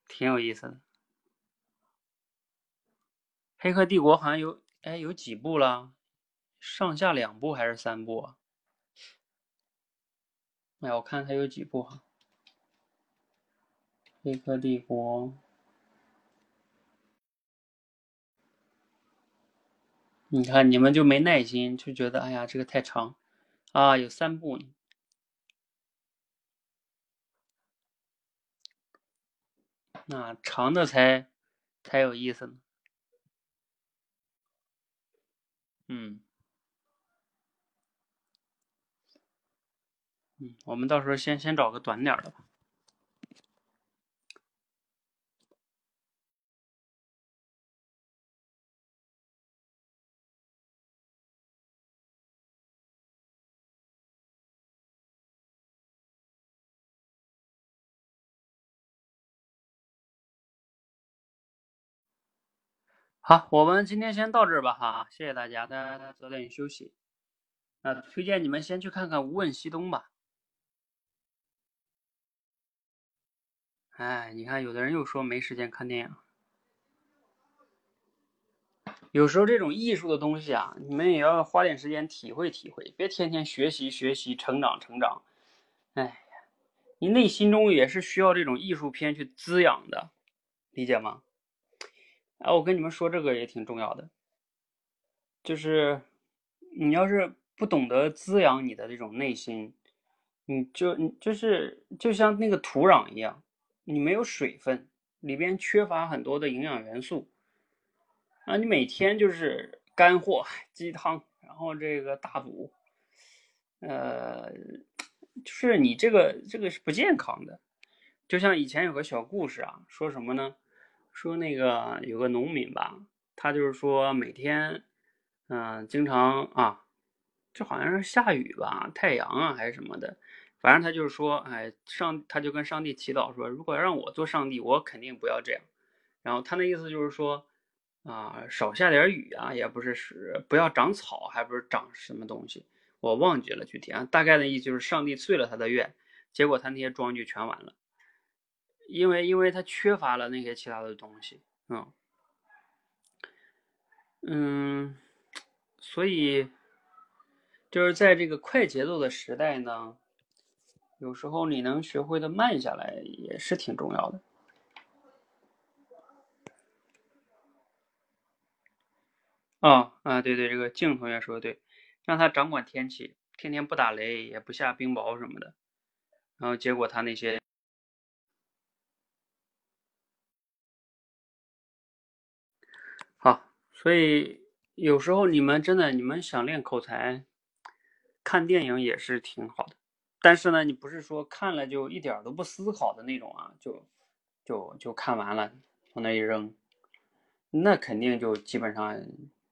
挺有意思的。《黑客帝国》好像有哎有几部了？上下两部还是三部啊？哎，我看它有几部哈，《黑客帝国》。你看，你们就没耐心，就觉得哎呀，这个太长，啊，有三部呢。那长的才才有意思呢。嗯，嗯，我们到时候先先找个短点的吧。好，我们今天先到这儿吧，哈，谢谢大家，大家早点休息。那推荐你们先去看看《无问西东》吧。哎，你看，有的人又说没时间看电影。有时候这种艺术的东西啊，你们也要花点时间体会体会，别天天学习学习，成长成长。哎呀，你内心中也是需要这种艺术片去滋养的，理解吗？哎，我跟你们说这个也挺重要的，就是你要是不懂得滋养你的这种内心，你就你就是就像那个土壤一样，你没有水分，里边缺乏很多的营养元素，啊，你每天就是干货鸡汤，然后这个大补，呃，就是你这个这个是不健康的。就像以前有个小故事啊，说什么呢？说那个有个农民吧，他就是说每天，嗯、经常啊，这好像是下雨吧，太阳啊还是什么的，反正他就是说，哎，上他就跟上帝祈祷说，如果让我做上帝，我肯定不要这样。然后他那意思就是说，啊，少下点雨啊，也不是是不要长草，还不是长什么东西，我忘记了具体啊，大概的意思就是上帝遂了他的愿，结果他那些庄稼全完了。因为因为他缺乏了那些其他的东西，嗯嗯，所以就是在这个快节奏的时代呢，有时候你能学会的慢下来也是挺重要的。啊啊，对对，这个静同学说的对，让他掌管天气，天天不打雷，也不下冰雹什么的，然后结果他那些。好，所以有时候你们真的，你们想练口才，看电影也是挺好的。但是呢，你不是说看了就一点都不思考的那种啊，就就就看完了往那一扔，那肯定就基本上，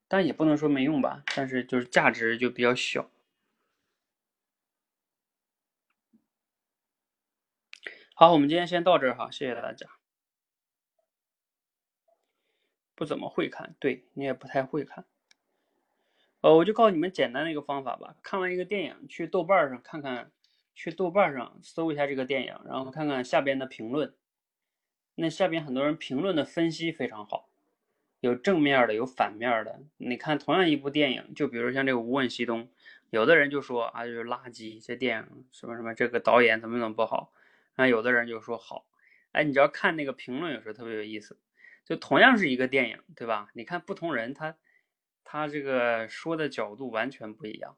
但也不能说没用吧，但是就是价值就比较小。好，我们今天先到这儿哈，谢谢大家。不怎么会看，对你也不太会看。呃，我就告诉你们简单的一个方法吧。看完一个电影，去豆瓣上看看，去豆瓣上搜一下这个电影，然后看看下边的评论。那下边很多人评论的分析非常好，有正面的，有反面的。你看，同样一部电影，就比如像这个《无问西东》，有的人就说啊，就是垃圾，这电影什么什么，这个导演怎么怎么不好。啊，有的人就说好。哎，你只要看那个评论，有时候特别有意思。就同样是一个电影，对吧？你看不同人他他这个说的角度完全不一样。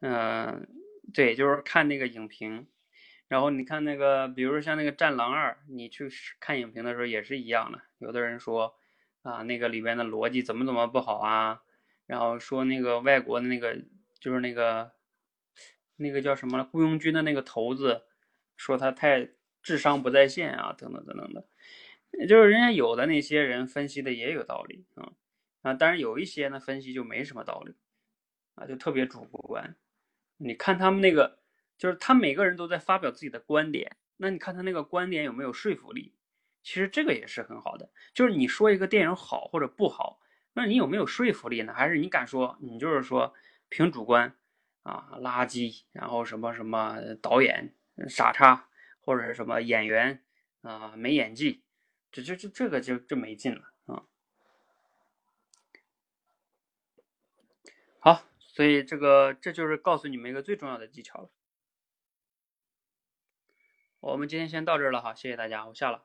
嗯，对，就是看那个影评，然后你看那个，比如说像那个《战狼二》，你去看影评的时候也是一样的。有的人说啊，那个里边的逻辑怎么怎么不好啊，然后说那个外国的那个就是那个那个叫什么雇佣军的那个头子，说他太智商不在线啊，等等等等的。就是人家有的那些人分析的也有道理啊啊，当然有一些呢分析就没什么道理啊，就特别主观。你看他们那个，就是他每个人都在发表自己的观点，那你看他那个观点有没有说服力？其实这个也是很好的。就是你说一个电影好或者不好，那你有没有说服力呢？还是你敢说你就是说凭主观啊，垃圾，然后什么什么导演傻叉，或者是什么演员啊没演技？这这这这个就就没劲了啊！好，所以这个这就是告诉你们一个最重要的技巧了。我们今天先到这儿了哈，谢谢大家，我下了。